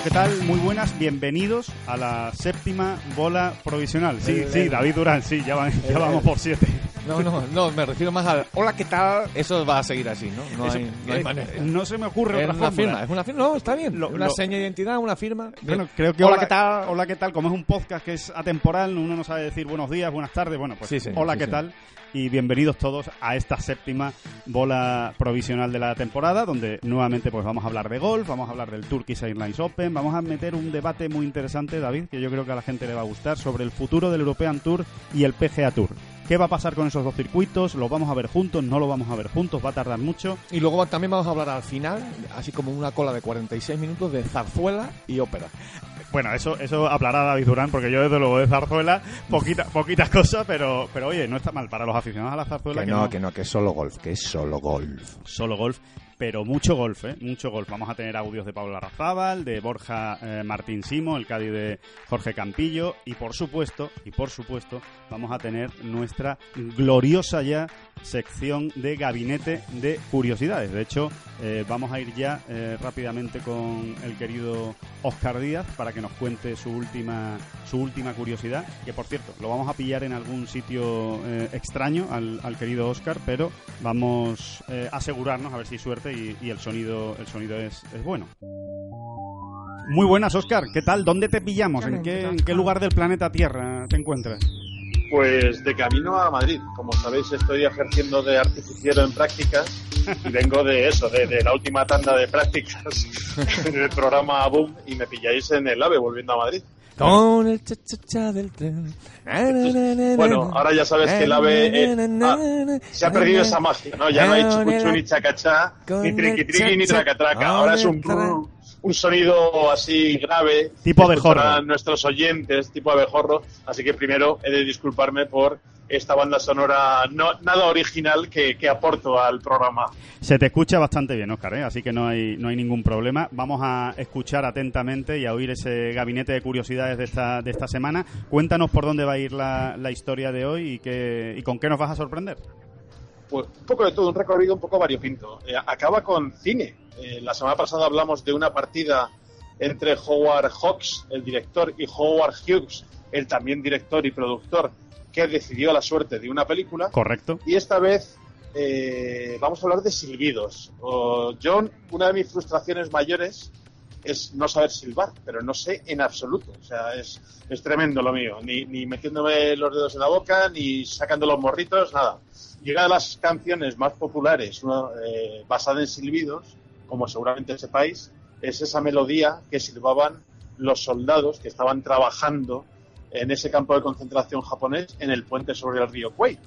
Hola, ¿qué tal? Muy buenas, bienvenidos a la séptima bola provisional. Sí, sí. David Durán, sí, ya, van- ya vamos por siete. No, no, no, me refiero más al hola, ¿qué tal? Eso va a seguir así, ¿no? No Eso- hay, no hay eh, manera. no se me ocurre Es otra una fórmula. firma, es una firma. No, está bien. Lo- una lo- seña de identidad, una firma. Bueno, creo que hola, hola, ¿qué tal? Hola, ¿qué tal? Como es un podcast que es atemporal, uno no sabe decir buenos días, buenas tardes. Bueno, pues Sí, hola, sí, ¿qué tal? Y bienvenidos todos a esta séptima bola provisional de la temporada, donde nuevamente pues vamos a hablar de golf, vamos a hablar del Turkish Airlines Open, vamos a meter un debate muy interesante, David, que yo creo que a la gente le va a gustar, sobre el futuro del European Tour y el PGA Tour. ¿Qué va a pasar con esos dos circuitos? ¿Los vamos a ver juntos? ¿No lo vamos a ver juntos? ¿Va a tardar mucho? Y luego también vamos a hablar al final, así como una cola de 46 minutos de zarzuela y ópera. Bueno, eso, eso hablará David Durán, porque yo desde luego de zarzuela, poquita, poquitas cosas, pero, pero oye, no está mal. Para los aficionados a la zarzuela, Que no, que no, que es solo golf, que es solo golf. solo golf, pero mucho golf, ¿eh? Mucho golf. Vamos a tener audios de Pablo Arrazábal, de Borja eh, Martín Simo, el Cádiz de Jorge Campillo, y por supuesto, y por supuesto, vamos a tener nuestra gloriosa ya sección de gabinete de curiosidades. De hecho, eh, vamos a ir ya eh, rápidamente con el querido Oscar Díaz para que nos cuente su última su última curiosidad, que por cierto, lo vamos a pillar en algún sitio eh, extraño al, al querido Oscar, pero vamos a asegurarnos a ver si hay suerte y, y el sonido el sonido es, es bueno. Muy buenas, Oscar. ¿Qué tal? ¿Dónde te pillamos? ¿En qué, en qué lugar del planeta Tierra te encuentras? Pues de camino a Madrid. Como sabéis, estoy ejerciendo de artificiero en prácticas y vengo de eso, de, de la última tanda de prácticas del programa Boom y me pilláis en el AVE volviendo a Madrid. Con el cha-cha-cha del tren. Bueno, ahora ya sabes que el AVE eh, ah, se ha perdido esa magia, ¿no? Ya no hay chucuchú ni chacachá, ni triqui triqui ni tracatraca. Ahora es un un sonido así grave. Tipo abejorro. nuestros oyentes, tipo abejorro. Así que primero he de disculparme por esta banda sonora no, nada original que, que aporto al programa. Se te escucha bastante bien, Oscar, ¿eh? así que no hay, no hay ningún problema. Vamos a escuchar atentamente y a oír ese gabinete de curiosidades de esta, de esta semana. Cuéntanos por dónde va a ir la, la historia de hoy y, qué, y con qué nos vas a sorprender. Pues un poco de todo, un recorrido un poco variopinto. Eh, acaba con cine. Eh, la semana pasada hablamos de una partida entre Howard Hawks, el director, y Howard Hughes, el también director y productor, que decidió la suerte de una película. ¿Correcto? Y esta vez eh, vamos a hablar de silbidos. O, yo, una de mis frustraciones mayores es no saber silbar, pero no sé en absoluto. O sea, es, es tremendo lo mío. Ni, ni metiéndome los dedos en la boca, ni sacando los morritos, nada. Y una de las canciones más populares eh, basada en silbidos, como seguramente sepáis, es esa melodía que silbaban los soldados que estaban trabajando en ese campo de concentración japonés en el puente sobre el río Kwai.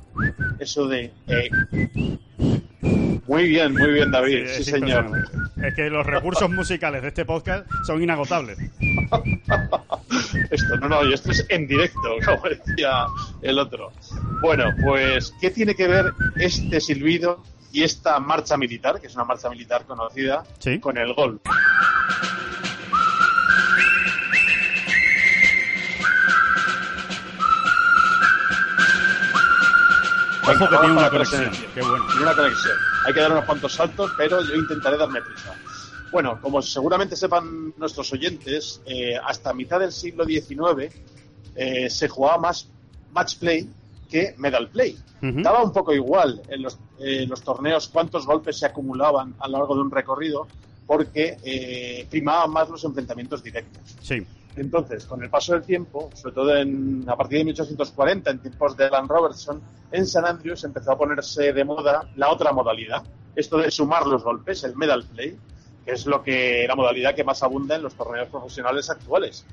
Eso de... eh, Muy bien, muy bien, David. Sí, señor. Es que los recursos musicales de este podcast son inagotables. Esto, no, no, y esto es en directo, como decía el otro. Bueno, pues, ¿qué tiene que ver este silbido y esta marcha militar, que es una marcha militar conocida, Sí. con el gol? Ojo que tiene una conexión. Qué bueno. Tiene una conexión. Hay que dar unos cuantos saltos, pero yo intentaré darme prisa. Bueno, como seguramente sepan nuestros oyentes, eh, hasta mitad del siglo XIX eh, se jugaba más match play que medal play. Ujú. Daba un poco igual en los, eh, los torneos cuántos golpes se acumulaban a lo largo de un recorrido porque eh, primaban más los enfrentamientos directos. Sí. Entonces, con el paso del tiempo, sobre todo en, a partir de 1840, en tiempos de Alan Robertson, en San Andrews empezó a ponerse de moda la otra modalidad, esto de sumar los golpes, el medal play, que es lo que la modalidad que más abunda en los torneos profesionales actuales.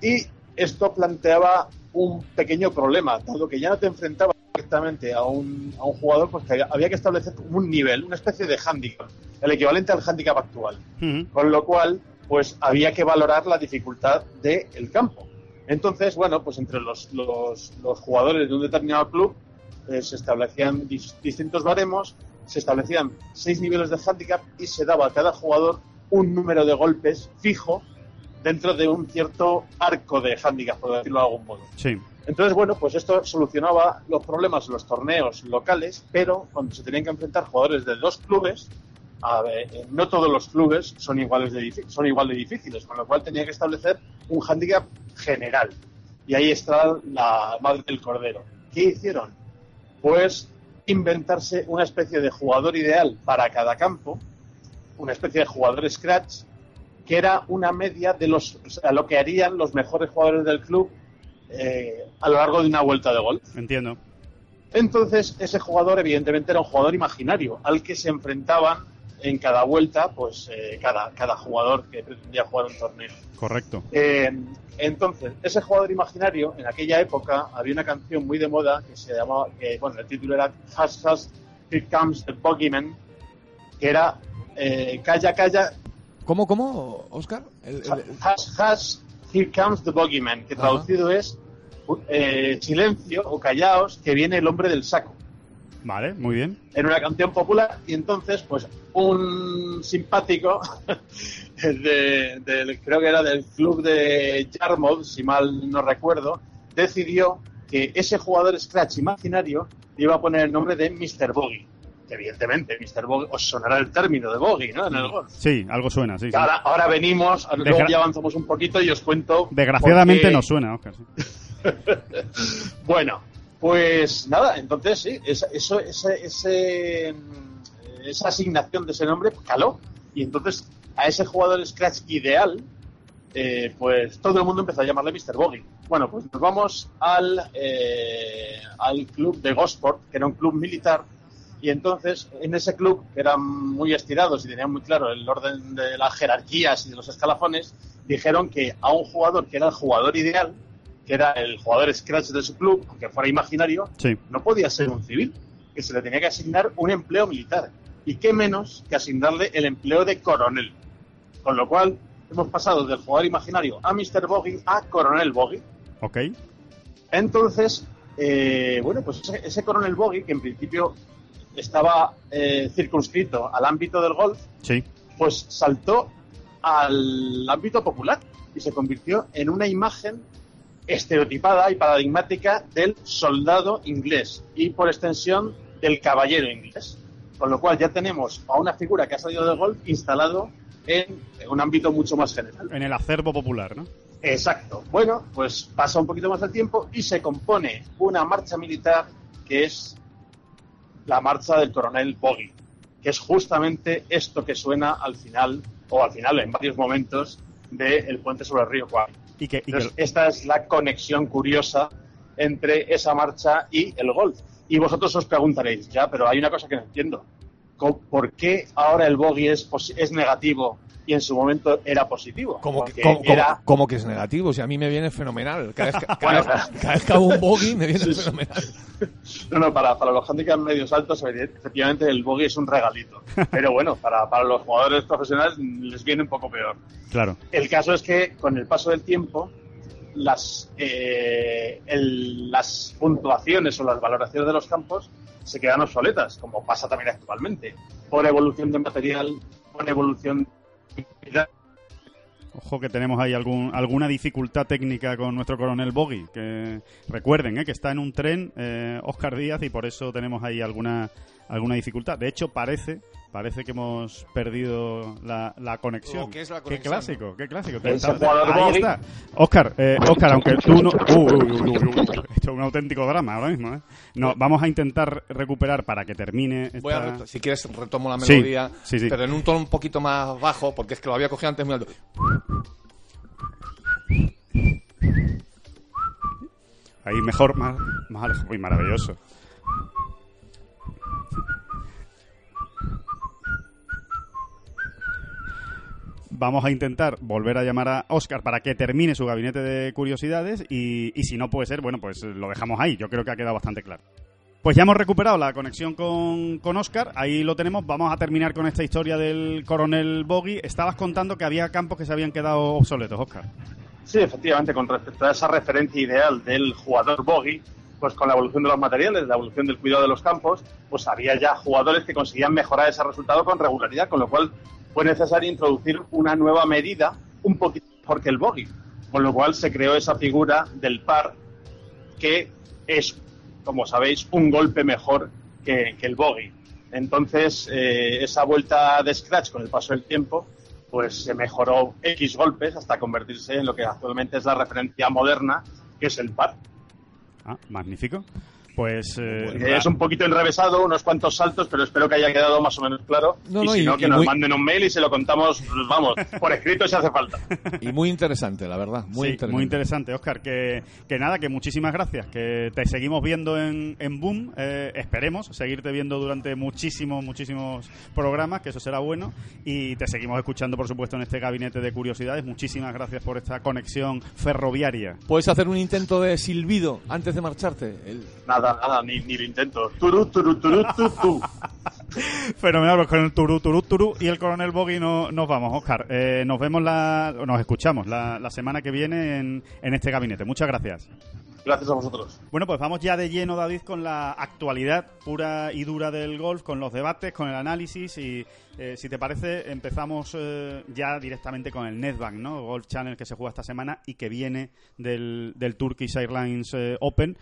Y esto planteaba un pequeño problema, dado que ya no te enfrentabas directamente a un, a un jugador, pues que había, había que establecer un nivel, una especie de handicap el equivalente al handicap actual. Ujú. Con lo cual, pues había que valorar la dificultad del campo. Entonces, bueno, pues entre los, los, los jugadores de un determinado club eh, se establecían dis- distintos baremos, se establecían seis niveles de handicap y se daba a cada jugador un número de golpes fijo dentro de un cierto arco de handicap, por decirlo de algún modo. Sí. Entonces, bueno, pues esto solucionaba los problemas en los torneos locales, pero cuando se tenían que enfrentar jugadores de dos clubes, a ver, no todos los clubes son iguales de son igual de difíciles, con lo cual tenía que establecer un hándicap general. Y ahí está la madre del cordero. ¿Qué hicieron? Pues inventarse una especie de jugador ideal para cada campo, una especie de jugador scratch, que era una media de los, o sea, lo que harían los mejores jugadores del club eh, a lo largo de una vuelta de golf. Entiendo. Entonces, ese jugador, evidentemente, era un jugador imaginario, al que se enfrentaban en cada vuelta, pues eh, cada, cada jugador que pretendía jugar un torneo. Correcto. Eh, entonces, ese jugador imaginario, en aquella época, había una canción muy de moda que se llamaba, que, bueno, el título era Hush, Hush, Here Comes the Bogeyman, que era eh, Calla, calla, ¿Cómo, cómo, Oscar? El- el- Hush, Hush, Here Comes the Bogeyman, que Ajá. traducido es eh, silencio o callaos, que viene el hombre del saco. Vale, muy bien. Era una canción popular y entonces, pues, un simpático de, del- creo que era del club de Yarmouth, si mal no recuerdo, decidió que ese jugador Scratch imaginario iba a poner el nombre de Mr. Bogey. Evidentemente, Mr. Bogey, os sonará el término de Bogey, ¿no? En el golf. Sí, algo suena, sí. sí. Ahora, ahora venimos, luego ya avanzamos un poquito y os cuento. Desgraciadamente no suena, Oscar. sí. Bueno, pues nada, entonces sí, esa, eso, ese, ese, esa asignación de ese nombre caló. Y entonces a ese jugador Scratch ideal, eh, pues todo el mundo empezó a llamarle Mr. Bogey. Bueno, pues nos vamos al, eh, al club de Gosport, que era un club militar. Y entonces, en ese club, que eran muy estirados y tenían muy claro el orden de las jerarquías y de los escalafones, dijeron que a un jugador que era el jugador ideal, que era el jugador Scratch de su club, aunque fuera imaginario, Sí. no podía ser un civil, que se le tenía que asignar un empleo militar. Y qué menos que asignarle el empleo de coronel. Con lo cual, hemos pasado del jugador imaginario a Mr. Bogey a coronel Bogey. Ok. Entonces, eh, bueno, pues ese, ese coronel Bogey, que en principio estaba eh, circunscrito al ámbito del golf, Sí. pues saltó al ámbito popular y se convirtió en una imagen estereotipada y paradigmática del soldado inglés y por extensión del caballero inglés. Con lo cual ya tenemos a una figura que ha salido del golf instalado en un ámbito mucho más general. En el acervo popular, ¿no? Exacto. Bueno, pues pasa un poquito más el tiempo y se compone una marcha militar que es la marcha del coronel Bogey, que es justamente esto que suena al final, o al final en varios momentos, del puente sobre el río Kwai. Esta es la conexión curiosa entre esa marcha y el golf. Y vosotros os preguntaréis, ya, pero hay una cosa que no entiendo. ¿Por qué ahora el bogey es, es negativo y en su momento era positivo? ¿Cómo que, cómo- era- cómo que es negativo? Si a mí me viene fenomenal. Cada vez que, cada Bueno, vez- cada vez que hago un bogey me viene fenomenal. No, no, para, para los handicaps medios altos, efectivamente el bogey es un regalito. Pero bueno, para, para los jugadores profesionales les viene un poco peor. claro. El caso es que con el paso del tiempo, las, eh, el- las puntuaciones o las valoraciones de los campos se quedan obsoletas, como pasa también actualmente, por evolución de material, por evolución Ojo que tenemos ahí algún, alguna dificultad técnica con nuestro coronel Boggy. Que recuerden ¿eh? que está en un tren eh, Oscar Díaz y por eso tenemos ahí alguna alguna dificultad. De hecho parece parece que hemos perdido la, la conexión. Oh, ¿qué es la Qué conexión? clásico, qué clásico. Está- jugador ahí está. Oscar, eh, Oscar, aunque tú no. Uh, uh, uh, uh, uh, esto es un auténtico drama ahora mismo. ¿eh? No, vamos a intentar recuperar para que termine. Esta... Voy a reto- si quieres retomo la melodía, sí, sí. pero en un tono un poquito más bajo, porque es que lo había cogido antes muy alto. Ahí mejor, más, más alejado. Uy, maravilloso. Vamos a intentar volver a llamar a Oscar para que termine su gabinete de curiosidades y, si no puede ser, bueno, pues lo dejamos ahí. Yo creo que ha quedado bastante claro. Pues ya hemos recuperado la conexión con, con Oscar, ahí lo tenemos. Vamos a terminar con esta historia del coronel Boggy. Estabas contando que había campos que se habían quedado obsoletos, Oscar. Sí, efectivamente, con respecto a esa referencia ideal del jugador Boggy, pues con la evolución de los materiales, la evolución del cuidado de los campos, pues había ya jugadores que conseguían mejorar ese resultado con regularidad, con lo cual fue necesario introducir una nueva medida un poquito mejor que el Boggy, con lo cual se creó esa figura del par que es como sabéis, un golpe mejor que, el bogey. Entonces, eh, esa vuelta de scratch con el paso del tiempo, pues se mejoró X golpes hasta convertirse en lo que actualmente es la referencia moderna, que es el par. Ah, magnífico. Pues eh, es un poquito enrevesado, unos cuantos saltos, pero espero que haya quedado más o menos claro. y si no, que nos manden un mail y se lo contamos, vamos, por escrito si hace falta. Y muy interesante, la verdad. Muy, interesante. muy interesante, Oscar. Que, que nada, que muchísimas gracias. Que te seguimos viendo en, en Boom. Eh, esperemos seguirte viendo durante muchísimos, muchísimos programas, que eso será bueno. Y te seguimos escuchando, por supuesto, en este gabinete de curiosidades. Muchísimas gracias por esta conexión ferroviaria. ¿Puedes hacer un intento de silbido antes de marcharte? Nada nada, ni, ni lo intento. Turu, turu, turu, turu, Fenomenal, pues con el turu, turu, turu y el coronel Boggy no, nos vamos, Oscar. Eh, nos vemos, la, nos escuchamos la, la semana que viene en, en este gabinete. Muchas gracias. Gracias a vosotros. Bueno, pues vamos ya de lleno, David, con la actualidad pura y dura del golf, con los debates, con el análisis y, eh, si te parece, empezamos eh, ya directamente con el Netbank, ¿no? Golf Channel que se juega esta semana y que viene del, del Turkish Airlines eh, Open.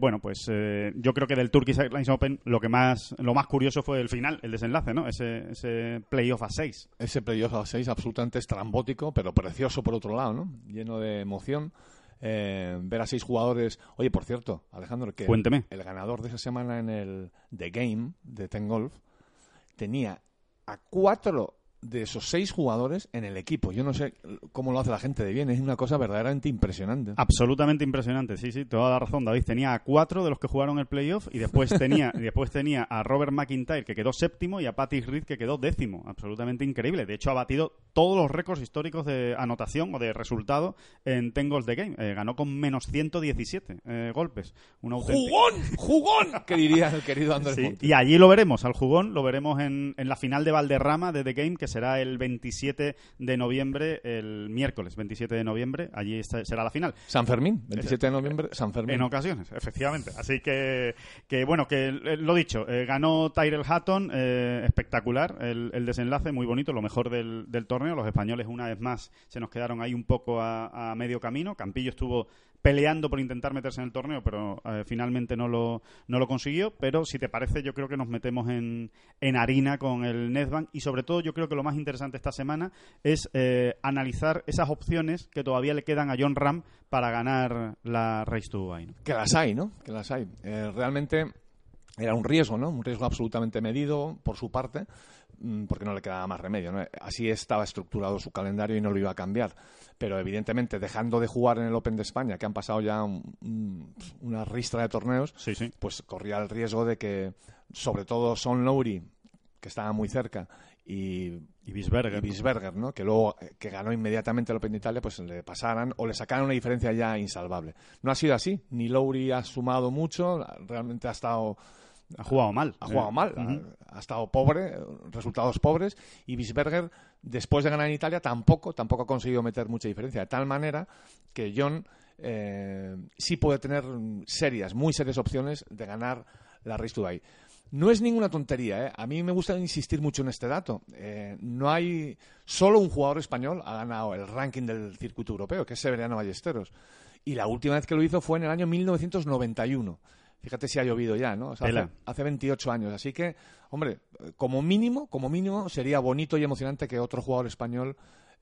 bueno, pues yo creo que del Turkish Airlines Open lo que más lo más curioso fue el final, el desenlace, ¿no? Ese, ese playoff a 6. Ese playoff a 6 absolutamente estrambótico, pero precioso por otro lado, ¿no? Lleno de emoción. Eh, ver a seis jugadores. Oye, por cierto, Alejandro, que Cuénteme. el ganador de esa semana en el The Game de Ten Golf tenía a cuatro de esos seis jugadores en el equipo. Yo no sé cómo lo hace la gente de bien, es una cosa verdaderamente impresionante. Absolutamente impresionante, sí, sí, toda la razón. David tenía a cuatro de los que jugaron el playoff y después tenía, y después tenía a Robert McIntyre que quedó séptimo y a Patty Reed que quedó décimo. Absolutamente increíble. De hecho, ha batido todos los récords históricos de anotación o de resultado en Ten Goals de Game. Eh, ganó con menos 117 eh, golpes. Un ¡Jugón! ¡Jugón! que diría el querido Andrés sí, Y allí lo veremos, al jugón, lo veremos en, en la final de Valderrama de The Game, que será el 27 de noviembre, el miércoles 27 de noviembre, allí será la final. San Fermín, 27 de noviembre, San Fermín. En ocasiones, efectivamente. Así que, que bueno, que eh, lo dicho, eh, ganó Tyrell Hatton, eh, espectacular el, desenlace, muy bonito, lo mejor del, torneo. Los españoles, una vez más, se nos quedaron ahí un poco a medio camino. Campillo estuvo peleando por intentar meterse en el torneo, pero eh, finalmente no lo, no lo consiguió. Pero si te parece, yo creo que nos metemos en, en harina con el Netbank y sobre todo yo creo que lo más interesante esta semana es eh, analizar esas opciones que todavía le quedan a John Ram para ganar la Race to Dubai. Que las hay, ¿no? Que las hay. Eh, realmente era un riesgo, ¿no? Un riesgo absolutamente medido por su parte, mm, porque no le quedaba más remedio. ¿no? Así estaba estructurado su calendario y no lo iba a cambiar pero evidentemente dejando de jugar en el Open de España, que han pasado ya una ristra de torneos, pues corría el riesgo de que, sobre todo Son Lowry, que estaba muy cerca, y, y Bisberger, ¿no? que luego eh, que ganó inmediatamente el Open de Italia, pues le pasaran o le sacaran una diferencia ya insalvable. No ha sido así, ni Lowry ha sumado mucho, realmente ha estado ha jugado mal. Ha jugado mal, ha, estado pobre, resultados pobres, y Bisberger, después de ganar en Italia, tampoco, tampoco ha conseguido meter mucha diferencia, de tal manera que John eh, sí puede tener serias, muy serias opciones de ganar la Race to Dubai. No es ninguna tontería, ¿eh? a mí me gusta insistir mucho en este dato. Eh, no hay solo un jugador español ha ganado el ranking del circuito europeo, que es Severiano Ballesteros. Y la última vez que lo hizo fue en el año 1991. Fíjate si ha llovido ya, ¿no? hace, hace 28 años. Así que, hombre, como mínimo, como mínimo, sería bonito y emocionante que otro jugador español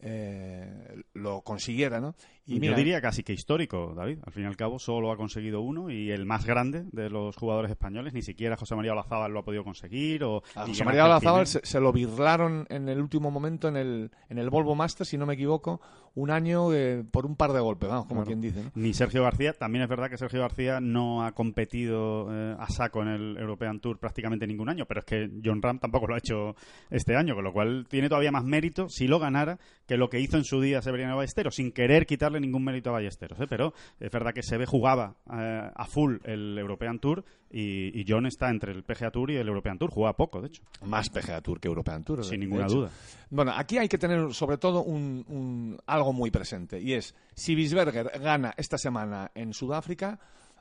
eh, lo consiguiera, ¿no? Y Yo diría casi que histórico, David. Al fin y al cabo, solo ha conseguido uno y el más grande de los jugadores españoles. Ni siquiera José María Olazábal lo ha podido conseguir. O José María Olazábal se, lo birlaron en el último momento en el, en el Volvo Master, si no me equivoco, un año eh, por un par de golpes, vamos, como quien dice. Ni Sergio García. También es verdad que Sergio García no ha competido eh, a saco en el European Tour prácticamente ningún año, pero es que John Ram tampoco lo ha hecho este año, con lo cual tiene todavía más mérito, si lo ganara, que lo que hizo en su día Severiano Ballesteros, sin querer quitarle ningún mérito a Ballesteros. ¿eh? Pero es verdad que Seve jugaba eh, a full el European Tour y, y John está entre el PGA Tour y el European Tour. Juega poco, de hecho. Más PGA Tour que European Tour. Sin ninguna hecho. duda. Bueno, aquí hay que tener sobre todo un, un- algo muy presente y es si Bisberger gana esta semana en Sudáfrica,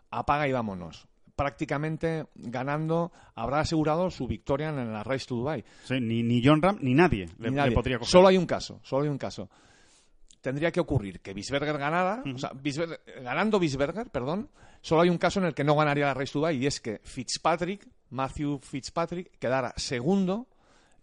apaga y vámonos. Prácticamente ganando, habrá asegurado su victoria en la Race to Dubai. Sí, ni, ni John Ram ni nadie, le, Ni le nadie. podría coger. Solo hay un caso, solo hay un caso. Tendría que ocurrir que Bisberger ganara, o sea, Bisberger- ganando Bisberger, perdón, solo hay un caso en el que no ganaría la Race Dubai y es que Fitzpatrick, Matthew Fitzpatrick, quedara segundo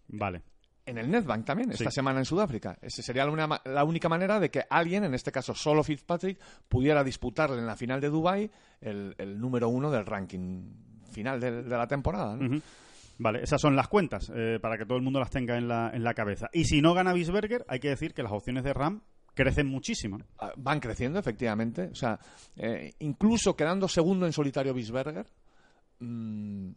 Vale. en el Netbank también, esta semana en Sudáfrica. Esa sería la, una- la única manera de que alguien, en este caso solo Fitzpatrick, pudiera disputarle en la final de Dubai el, el número uno del ranking final de, de la temporada. ¿no? Vale, esas son las cuentas, eh, para que todo el mundo las tenga en la, en la cabeza. Y si no gana Bisberger, hay que decir que las opciones de Ram crecen muchísimo. ¿no? Ah, Van creciendo, efectivamente. O sea, eh, incluso quedando segundo en solitario Bisberger, mm,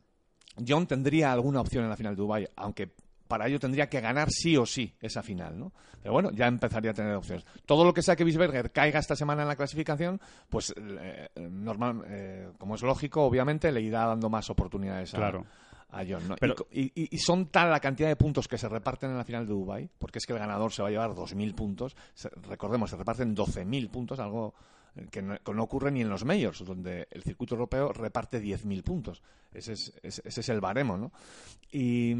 John tendría alguna opción en la final de Dubai, aunque para ello tendría que ganar sí o sí esa final, ¿no? Pero bueno, ya empezaría a tener opciones. Todo lo que sea que Bisberger caiga esta semana en la clasificación, pues eh, normal, eh, como es lógico, obviamente le irá dando más oportunidades Claro. a John. ¿no? Pero- y, y- y son tal la cantidad de puntos que se reparten en la final de Dubai, porque es que el ganador se va a llevar 2.000 puntos. Se- recordemos, se reparten 12.000 puntos, algo que no, que no ocurre ni en los majors, donde el circuito europeo reparte 10.000 puntos. Ese es, ese, ese es el baremo, ¿no? Y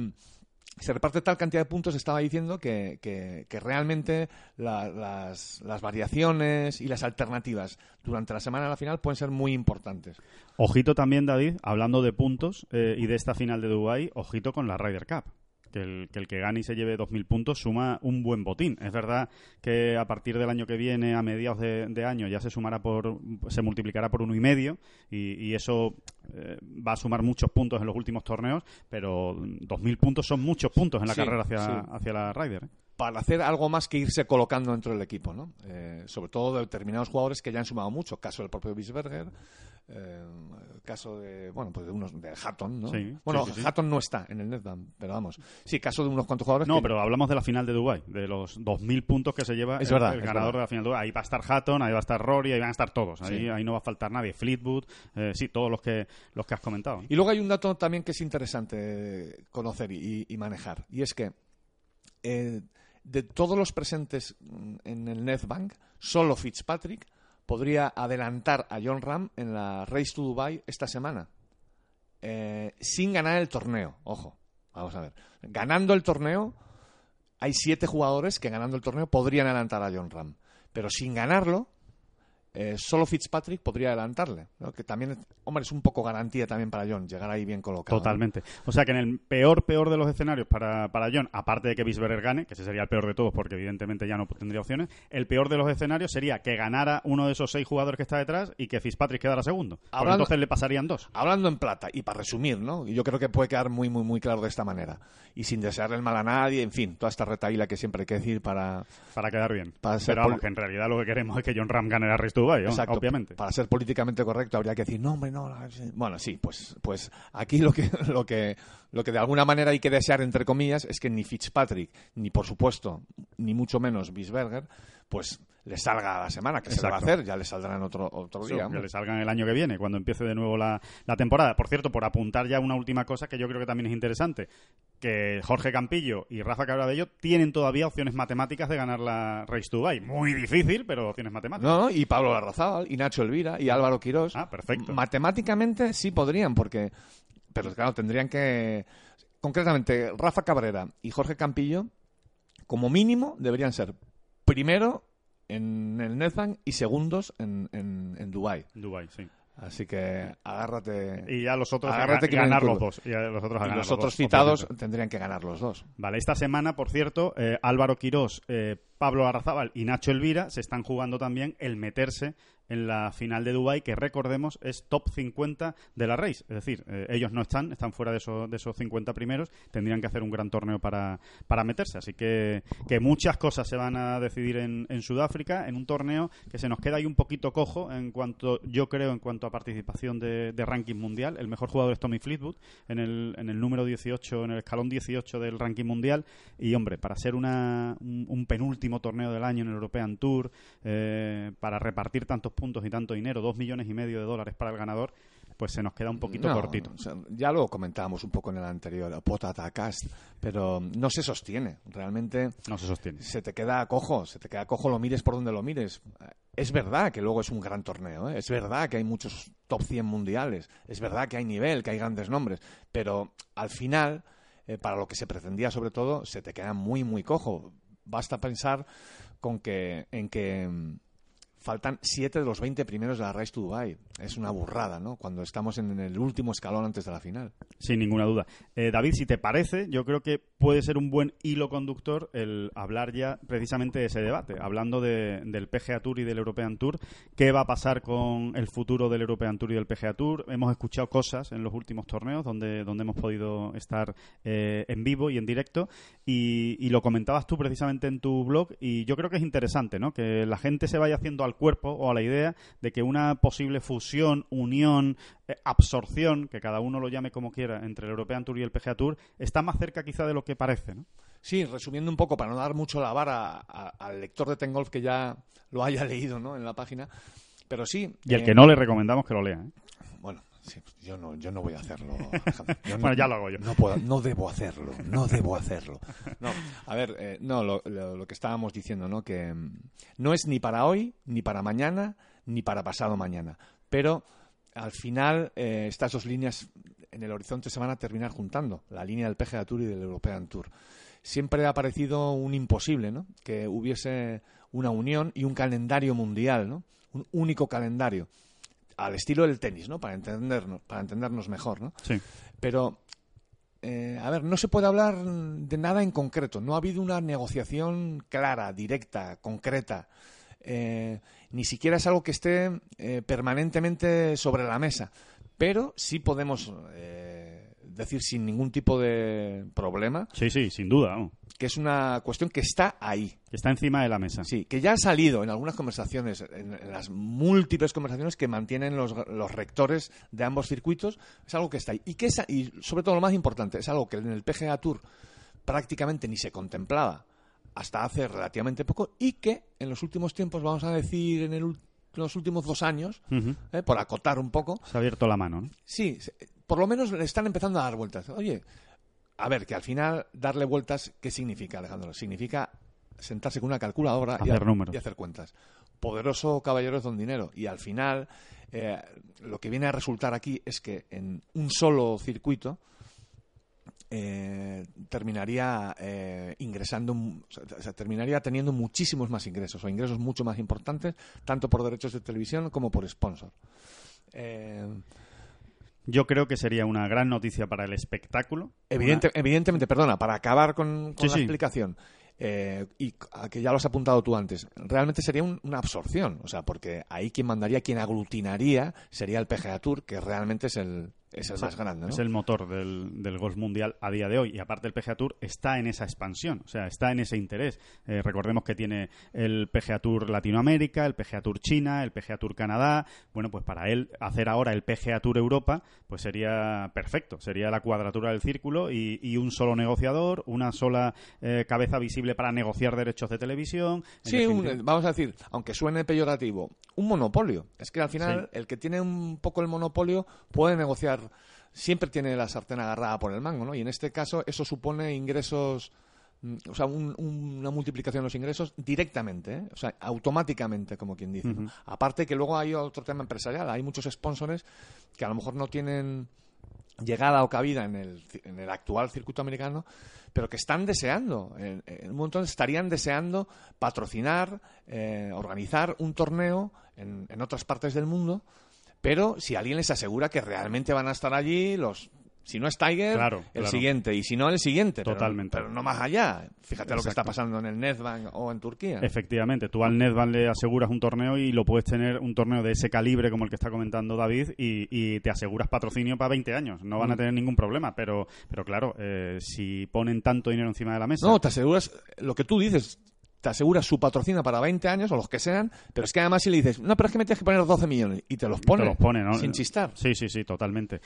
se reparte tal cantidad de puntos, estaba diciendo que, que- realmente la- las, variaciones y las alternativas durante la semana de la final pueden ser muy importantes. Ojito también, David, hablando de puntos eh, y de esta final de Dubai, ojito con la Ryder Cup. Que el, que el que gane y se lleve 2.000 puntos suma un buen botín. Es verdad que a partir del año que viene, a mediados de, de año, ya se sumará por, se multiplicará por uno y medio y, y eso eh, va a sumar muchos puntos en los últimos torneos, pero 2.000 puntos son muchos puntos en la Sí, carrera hacia, sí. hacia la Ryder. ¿eh? para hacer algo más que irse colocando dentro del equipo, ¿no? Eh, sobre todo de determinados jugadores que ya han sumado mucho. Caso del propio Bisberger, eh, caso de, bueno, pues de unos, de Hatton, ¿no? Sí, bueno, sí, sí, sí. Hatton no está en el Netbank, pero vamos. Sí, caso de unos cuantos jugadores No, que- pero hablamos de la final de Dubai, de los 2.000 puntos que se lleva Es el, verdad, el ganador verdad. de la final de Dubai. Ahí va a estar Hatton, ahí va a estar Rory, ahí van a estar todos. Ahí, ahí no va a faltar nadie. Fleetwood, eh, sí, todos los que los que has comentado. Y luego hay un dato también que es interesante conocer y, y manejar, y es que eh, de todos los presentes en el Netbank, solo Fitzpatrick podría adelantar a John Ram en la Race to Dubai esta semana, eh, sin ganar el torneo. Ojo, vamos a ver. Ganando el torneo, hay siete jugadores que ganando el torneo podrían adelantar a John Ram, pero sin ganarlo, eh, solo Fitzpatrick podría adelantarle, ¿no? que también, hombre, es un poco garantía también para John llegar ahí bien colocado. ¿no? Totalmente. O sea que en el peor, peor de los escenarios para, para John, aparte de que Bisberger gane, que ese sería el peor de todos porque evidentemente ya no tendría opciones, el peor de los escenarios sería que ganara uno de esos seis jugadores que está detrás y que Fitzpatrick quedara segundo. Hablando- entonces le pasarían dos. Hablando en plata, y para resumir, ¿no? Yo creo que puede quedar muy, muy, muy claro de esta manera. Y sin desearle el mal a nadie, en fin, toda esta retaíla que siempre hay que decir para... Para quedar bien. Para Pero vamos, que en realidad lo que queremos es que John Ram gane la Exacto, obviamente. Para ser políticamente correcto habría que decir, no, hombre, no. Bueno, sí, pues, pues aquí lo que, lo, que, lo que de alguna manera hay que desear, entre comillas, es que ni Fitzpatrick, ni por supuesto, ni mucho menos Bisberger, pues le salga a la semana, que se le va a Exacto. hacer, ya le saldrán otro, otro Sí, día. que le salgan el año que viene, cuando empiece de nuevo la, la temporada. Por cierto, por apuntar ya una última cosa que yo creo que también es interesante, que Jorge Campillo y Rafa Cabrabello tienen todavía opciones matemáticas de ganar la Race to Dubai. Muy difícil, pero opciones matemáticas. No, no, y Pablo Larrazábal, y Nacho Elvira, y Álvaro Quirós. Ah, perfecto. Matemáticamente sí podrían, porque. Pero claro, tendrían que. Concretamente, Rafa Cabrera y Jorge Campillo, como mínimo, deberían ser primero en el Netbank y segundos en, en, en Dubái. Dubai, sí. Así que agárrate. Y ya los otros Agárrate que ganar los dos. Y los otros a y ganar los los otros dos, citados tendrían que ganar los dos. Vale, esta semana, por cierto, eh, Álvaro Quirós, eh, Pablo Arrazábal y Nacho Elvira se están jugando también el meterse en la final de Dubai que recordemos es top 50 de la race. Es decir, eh, ellos no están, están fuera de, esos de esos 50 primeros, tendrían que hacer un gran torneo para, para meterse. Así que, que muchas cosas se van a decidir en, en Sudáfrica, en un torneo que se nos queda ahí un poquito cojo en cuanto, yo creo, en cuanto a participación de, ranking mundial. El mejor jugador es Tommy Fleetwood en el, en el número 18, en el escalón 18 del ranking mundial. Y hombre, para ser una, un, penúltimo torneo del año en el European Tour, eh, para repartir tantos puntos y tanto dinero, dos millones y medio de dólares para el ganador, pues se nos queda un poquito cortito. ya lo comentábamos un poco en el anterior, Potatacast, pero no se sostiene, realmente. No se sostiene. Se te queda cojo, se te queda cojo, lo mires por donde lo mires. Es verdad que luego es un gran torneo, ¿eh? es verdad que hay muchos top 100 mundiales, es verdad que hay nivel, que hay grandes nombres, pero al final, eh, para lo que se pretendía sobre todo, se te queda muy, muy cojo. Basta pensar con que, en que faltan siete de los 20 primeros de la Race to Dubai. Es una burrada, ¿no? Cuando estamos en el último escalón antes de la final. Sin ninguna duda. Eh, David, si te parece, yo creo que puede ser un buen hilo conductor el hablar ya precisamente de ese debate, hablando del PGA Tour y del European Tour. ¿Qué va a pasar con el futuro del European Tour y del PGA Tour? Hemos escuchado cosas en los últimos torneos donde, donde hemos podido estar eh, en vivo y en directo y, y lo comentabas tú precisamente en tu blog y yo creo que es interesante, ¿no? Que la gente se vaya haciendo al cuerpo o a la idea de que una posible fusión, unión, eh, absorción, que cada uno lo llame como quiera, entre el European Tour y el PGA Tour, está más cerca quizá de lo que parece, ¿no? Sí, resumiendo un poco, para no dar mucho la vara al lector de Tengolf que ya lo haya leído ¿no? en la página, pero sí... Y el que no le recomendamos que lo lea. ¿eh? Bueno, yo no, yo no voy a hacerlo. bueno, ya lo hago yo. No, no debo hacerlo, no debo hacerlo. No, a ver, eh, no, lo, que estábamos diciendo, ¿no? Que mm, no es ni para hoy, ni para mañana, ni para pasado mañana. Pero al final eh, estas dos líneas en el horizonte se van a terminar juntando, la línea del PGA Tour y del European Tour. Siempre ha parecido un imposible, ¿no? Que hubiese una unión y un calendario mundial, ¿no? Un único calendario al estilo del tenis, ¿no? Para entendernos, para entendernos mejor, ¿no? Sí. Pero, eh, a ver, no se puede hablar de nada en concreto. No ha habido una negociación clara, directa, concreta. Eh, ni siquiera es algo que esté eh, permanentemente sobre la mesa. Pero sí podemos decir sin ningún tipo de problema. Sí, sí, sin duda. Que es una cuestión que está ahí. Que está encima de la mesa. Sí, que ya ha salido en algunas conversaciones, en, las múltiples conversaciones que mantienen los, rectores de ambos circuitos. Es algo que está ahí. Y, que y sobre todo lo más importante, es algo que en el PGA Tour prácticamente ni se contemplaba hasta hace relativamente poco y que en los últimos tiempos, vamos a decir, en los últimos dos años, eh, por acotar un poco. Se ha abierto la mano. ¿no? Sí, por lo menos le están empezando a dar vueltas. Oye, a ver, que al final darle vueltas, ¿qué significa, Alejandro? Significa sentarse con una calculadora y, hacer cuentas. Poderoso caballero es don dinero. Y al final, eh, lo que viene a resultar aquí es que en un solo circuito eh, terminaría eh, ingresando, o sea, terminaría teniendo muchísimos más ingresos, o ingresos mucho más importantes, tanto por derechos de televisión como por sponsor. Yo creo que sería una gran noticia para el espectáculo. Evidentemente, perdona, para acabar con, la explicación, eh, y que ya lo has apuntado tú antes, realmente sería una absorción, o sea, porque ahí quien mandaría, quien aglutinaría sería el PGA Tour, que realmente es el, es el más grande. ¿no? Es el motor del, del, golf mundial a día de hoy. Y aparte el PGA Tour está en esa expansión, o sea, está en ese interés. Eh, recordemos que tiene el PGA Tour Latinoamérica, el PGA Tour China, el PGA Tour Canadá. Bueno, pues para él hacer ahora el PGA Tour Europa, pues sería perfecto. Sería la cuadratura del círculo y, y un solo negociador, una sola eh, cabeza visible para negociar derechos de televisión. Sí, vamos a decir, aunque suene peyorativo, un monopolio. Es que al final el que tiene un poco el monopolio puede negociar siempre tiene la sartén agarrada por el mango, ¿no? Y en este caso eso supone ingresos, mm, o sea, una multiplicación de los ingresos directamente, ¿eh? o sea, automáticamente, como quien dice. Aparte que luego hay otro tema empresarial, hay muchos sponsors que a lo mejor no tienen llegada o cabida en el, en el actual circuito americano, pero que están deseando, en, un montón estarían deseando patrocinar, eh, organizar un torneo en, en otras partes del mundo pero si alguien les asegura que realmente van a estar allí, los si no es Tiger, el siguiente. Y si no, el siguiente. Totalmente. Pero, no más allá. Fíjate lo que está pasando en el Netbank o en Turquía. Efectivamente. Tú al Netbank le aseguras un torneo y lo puedes tener un torneo de ese calibre como el que está comentando David y, te aseguras patrocinio para 20 años. No van a mm. tener ningún problema. Pero, pero claro, eh, si ponen tanto dinero encima de la mesa... No, te aseguras lo que tú dices te asegura su patrocinio para 20 años o los que sean, pero es que además si le dices, no, pero es que me tienes que poner 12 millones y te los pone, Te los pone, ¿no? sin chistar. Sí, sí, sí, totalmente.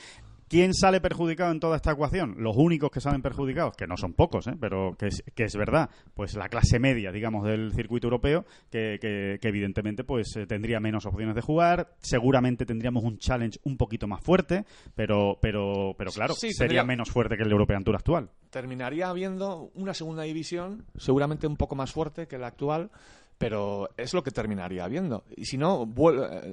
¿Quién sale perjudicado en toda esta ecuación? Los únicos que salen perjudicados, que no son pocos, ¿eh? pero que es, que es verdad, pues la clase media, digamos, del circuito europeo, que, que- que evidentemente pues eh, tendría menos opciones de jugar, seguramente tendríamos un challenge un poquito más fuerte, pero, pero, pero claro, Sí, sería tendría- menos fuerte que el European Tour actual. Terminaría habiendo una segunda división, seguramente un poco más fuerte que la actual, pero es lo que terminaría habiendo. Y si no,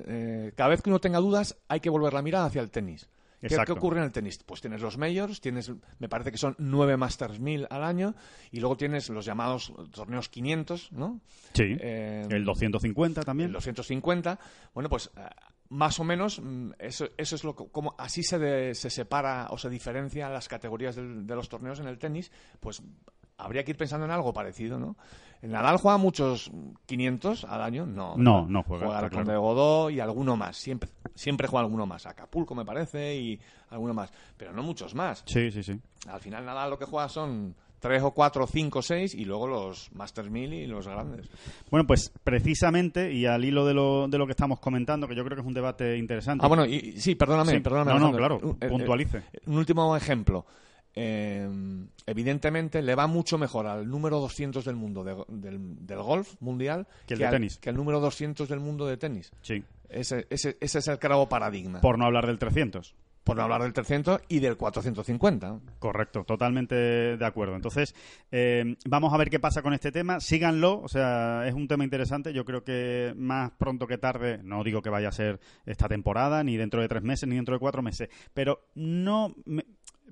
eh, cada vez que uno tenga dudas, hay que volver la mirada hacia el tenis. ¿Qué, qué ocurre en el tenis? Pues tienes los majors, tienes, me parece que son nueve Masters 1000 al año, y luego tienes los llamados torneos 500, ¿no? Sí. Eh, el 250 también. el 250. Bueno, pues eh, más o menos mm, eso, eso es lo que, como así se, de- se separa o se diferencia las categorías del- de los torneos en el tenis, pues habría que ir pensando en algo parecido, ¿no? El Nadal juega muchos 500 al año, no. No, no juega, Juega claro. de Godó y alguno más, siempre siempre juega alguno más, Acapulco me parece y alguno más, pero no muchos más. Sí, sí, sí. Al final Nadal lo que juega son tres o cuatro, cinco, seis y luego los Masters 1000 y los grandes. Bueno, pues precisamente, y al hilo de lo, de lo que estamos comentando, que yo creo que es un debate interesante. Ah, bueno, y, y- sí, perdóname, Sí. perdóname. No, no, claro, eh, puntualice. eh, un último ejemplo. Eh, evidentemente le va mucho mejor al número 200 del mundo de- del, del golf mundial Que el de al, tenis. que al número 200 del mundo de tenis. Sí. Ese, ese, ese es el clavo paradigma. Por no hablar del 300. Por no hablar del 300 y del 450. Correcto, totalmente de acuerdo. Entonces, eh, vamos a ver qué pasa con este tema. Síganlo, o sea, es un tema interesante. Yo creo que más pronto que tarde, no digo que vaya a ser esta temporada, ni dentro de tres meses, ni dentro de cuatro meses, pero no. me-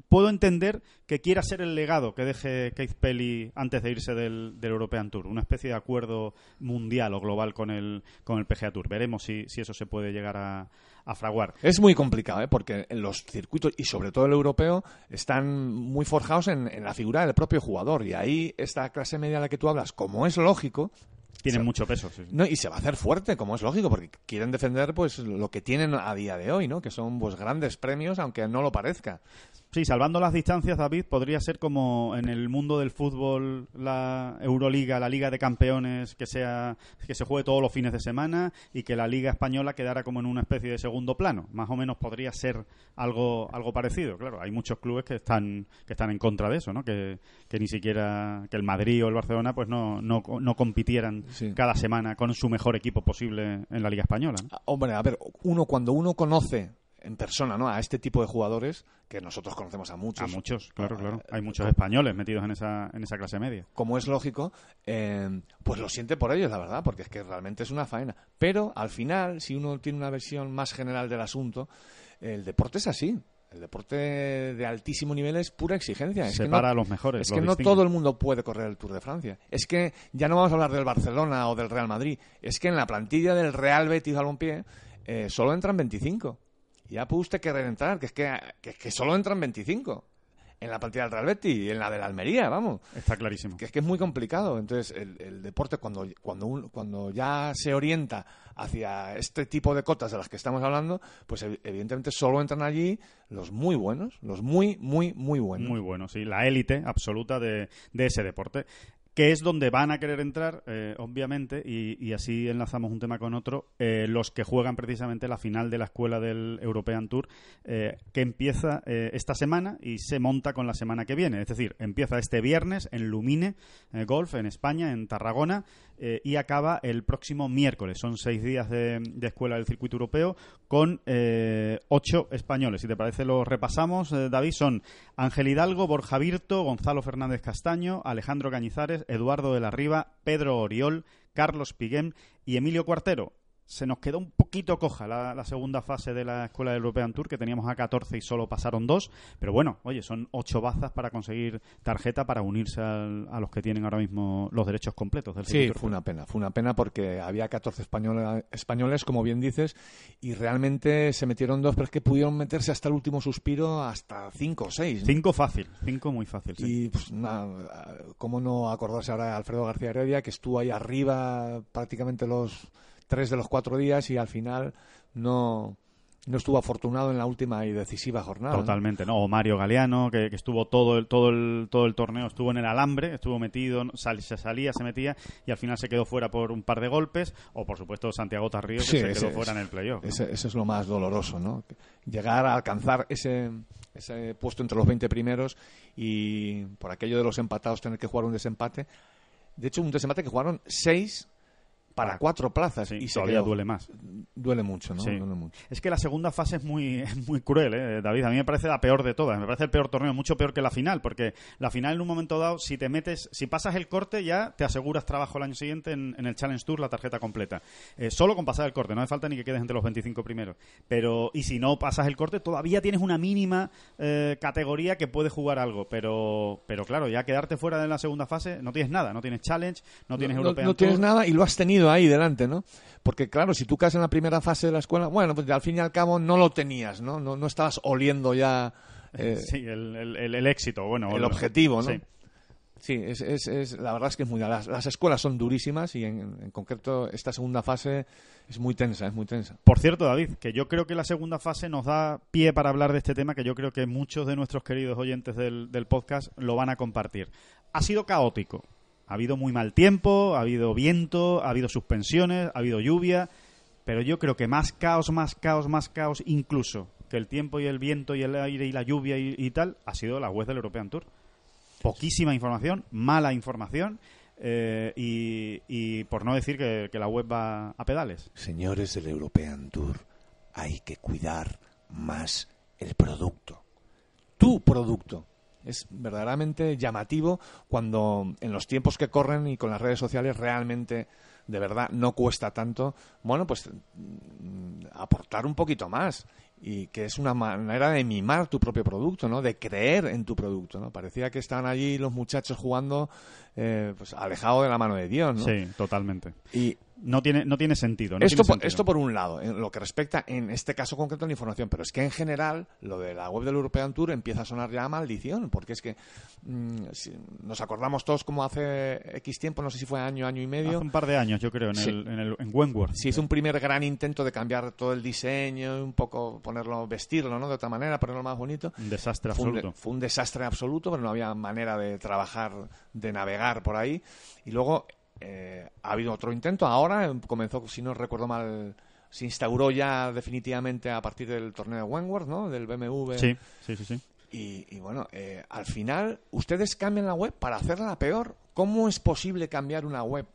puedo entender que quiera ser el legado que deje Keith Pelly antes de irse del, del European Tour, una especie de acuerdo mundial o global con el, con el PGA Tour. Veremos si, si eso se puede llegar a, a fraguar. Es muy complicado, ¿eh? porque en los circuitos, y sobre todo el europeo, están muy forjados en, en la figura del propio jugador. Y ahí esta clase media de la que tú hablas, como es lógico, Tienen Sí. mucho peso, sí. sí. No, y se va a hacer fuerte, como es lógico, porque quieren defender pues lo que tienen a día de hoy, ¿no? Que son pues grandes premios, aunque no lo parezca. Sí, salvando las distancias, David, podría ser como en el mundo del fútbol, la Euroliga, la Liga de Campeones, que sea que se juegue todos los fines de semana y que la Liga española quedara como en una especie de segundo plano. Más o menos podría ser algo algo parecido. Claro, hay muchos clubes que están que están en contra de eso, ¿no? Que, que ni siquiera que el Madrid o el Barcelona pues no no, no compitieran Sí. cada semana con su mejor equipo posible en la Liga española. ¿no? Ah, Hombre, a ver, uno cuando uno conoce en persona, ¿no? A este tipo de jugadores, que nosotros conocemos a muchos. A muchos, claro, claro. Hay muchos españoles metidos en esa en esa clase media. como es lógico, eh, pues lo siente por ellos, la verdad, porque es que realmente es una faena. Pero al final, si uno tiene una versión más general del asunto, el deporte es así. El deporte de altísimo nivel es pura exigencia. Es que Separa no- a los mejores. Es los que no todo el mundo puede correr el Tour de Francia. Es que ya no vamos a hablar del Barcelona o del Real Madrid. Es que en la plantilla del Real Betis Balompié eh, solo entran 25. Ya puede usted querer entrar, que es que, que, que solo entran 25. En la plantilla del Real Betis y en la de la Almería, vamos. Está clarísimo. Que es que es muy complicado. Entonces, el, el deporte, cuando, cuando, un- cuando ya se orienta hacia este tipo de cotas de las que estamos hablando, pues ev- evidentemente solo entran allí los muy buenos, los muy, muy, muy buenos. Muy bueno, sí. La élite absoluta de, de ese deporte. Que es donde van a querer entrar, eh, obviamente, y, así enlazamos un tema con otro, eh, los que juegan precisamente la final de la escuela del European Tour, eh, que empieza esta semana y se monta con la semana que viene. Es decir, empieza este viernes en Lumine Golf, en España, en Tarragona, y acaba el próximo miércoles. Son seis días de, de escuela del circuito europeo con ocho españoles. Si te parece, los repasamos, David. Son Ángel Hidalgo, Borja Virto, Gonzalo Fernández Castaño, Alejandro Cañizares, Eduardo de la Riva, Pedro Oriol, Carlos Piguem y Emilio Cuartero. Se nos quedó un poquito coja la, la segunda fase de la Escuela del European Tour, que teníamos a 14 y solo pasaron dos. Pero bueno, oye, son ocho bazas para conseguir tarjeta para unirse al- a los que tienen ahora mismo los derechos completos del Sí, fue una pena. Fue una pena porque había 14 españoles, españoles, como bien dices, y realmente se metieron dos, pero es que pudieron meterse hasta el último suspiro hasta cinco o seis. ¿no? Cinco fácil, cinco muy fácil. sí. Y pues nada, cómo no acordarse ahora de Alfredo García Heredia, que estuvo ahí arriba prácticamente los tres de los cuatro días y al final no, no estuvo afortunado en la última y decisiva jornada. Totalmente, ¿no? O Mario Galeano, que, que estuvo todo el, todo, el, todo el torneo, estuvo en el alambre, estuvo metido, sal- se salía, se metía y al final se quedó fuera por un par de golpes. O, por supuesto, Santiago Tarrío, que Sí, se ese- quedó fuera en el playoff. ¿no? Ese, ese es lo más doloroso, ¿no? Llegar a alcanzar ese, ese puesto entre los 20 primeros y por aquello de los empatados tener que jugar un desempate. De hecho, un desempate que jugaron seis para cuatro plazas Sí, y se todavía quedó. duele más. Duele mucho, ¿no? Sí. Duele mucho. Es que la segunda fase es muy, es muy cruel, ¿eh, David. A mí me parece la peor de todas. Me parece el peor torneo, mucho peor que la final, porque la final en un momento dado, si te metes, si pasas el corte, ya te aseguras trabajo el año siguiente en, en el Challenge Tour, la tarjeta completa. Eh, solo con pasar el corte, no hace falta ni que quedes entre los 25 primeros. Pero, y si no pasas el corte, todavía tienes una mínima eh, categoría que puede jugar algo. Pero, pero claro, ya quedarte fuera de la segunda fase, no tienes nada. No tienes Challenge, no tienes no, European no tienes Tour. nada y lo has tenido ahí delante, ¿no? Porque claro, si tú caes en la primera fase de la escuela, bueno, pues al fin y al cabo no lo tenías, ¿no? No, no estabas oliendo ya eh, Sí, el, el- el- el éxito, bueno. el objetivo, ¿no? Sí. Sí, es, es, es- la verdad es que es muy... Las, las escuelas son durísimas y en, en concreto esta segunda fase es muy tensa, es muy tensa. Por cierto, David, que yo creo que la segunda fase nos da pie para hablar de este tema que yo creo que muchos de nuestros queridos oyentes del, del podcast lo van a compartir. Ha sido caótico. Ha habido muy mal tiempo, ha habido viento, ha habido suspensiones, ha habido lluvia, pero yo creo que más caos, más caos, más caos, incluso que el tiempo y el viento y el aire y la lluvia y, tal, ha sido la web del European Tour. Poquísima información, mala información eh, y, por no decir que la web va a pedales. Señores del European Tour, hay que cuidar más el producto. Tu producto. Es verdaderamente llamativo cuando en los tiempos que corren y con las redes sociales realmente, de verdad, no cuesta tanto, bueno, pues mm, aportar un poquito más. Y que es una manera de mimar tu propio producto, ¿no? De creer en tu producto, ¿no? Parecía que estaban allí los muchachos jugando, eh, pues alejado de la mano de Dios, ¿no? Sí, totalmente. Y No tiene, no tiene sentido. no esto, tiene por, sentido. esto por un lado, en lo que respecta en este caso concreto a la información, pero es que en general lo de la web del European Tour empieza a sonar ya a maldición, porque es que mm, si- nos acordamos todos como hace X tiempo, no sé si fue año, año y Hace medio, un par de años, yo creo, en, Sí. el, en, el, en Wentworth. se hizo un primer gran intento de cambiar todo el diseño, y un poco ponerlo, vestirlo, ¿no? De otra manera, ponerlo más bonito. Un desastre Fue un, de- absoluto. fue un desastre absoluto, pero no había manera de trabajar, de navegar por ahí. Y luego eh, ha habido otro intento. Ahora eh, comenzó, si no recuerdo mal, se instauró ya definitivamente a partir del torneo de Wentworth, ¿no? Del BMW. Sí, sí, sí, sí. Y, y bueno, eh, al final, ustedes cambian la web para hacerla peor. ¿Cómo es posible cambiar una web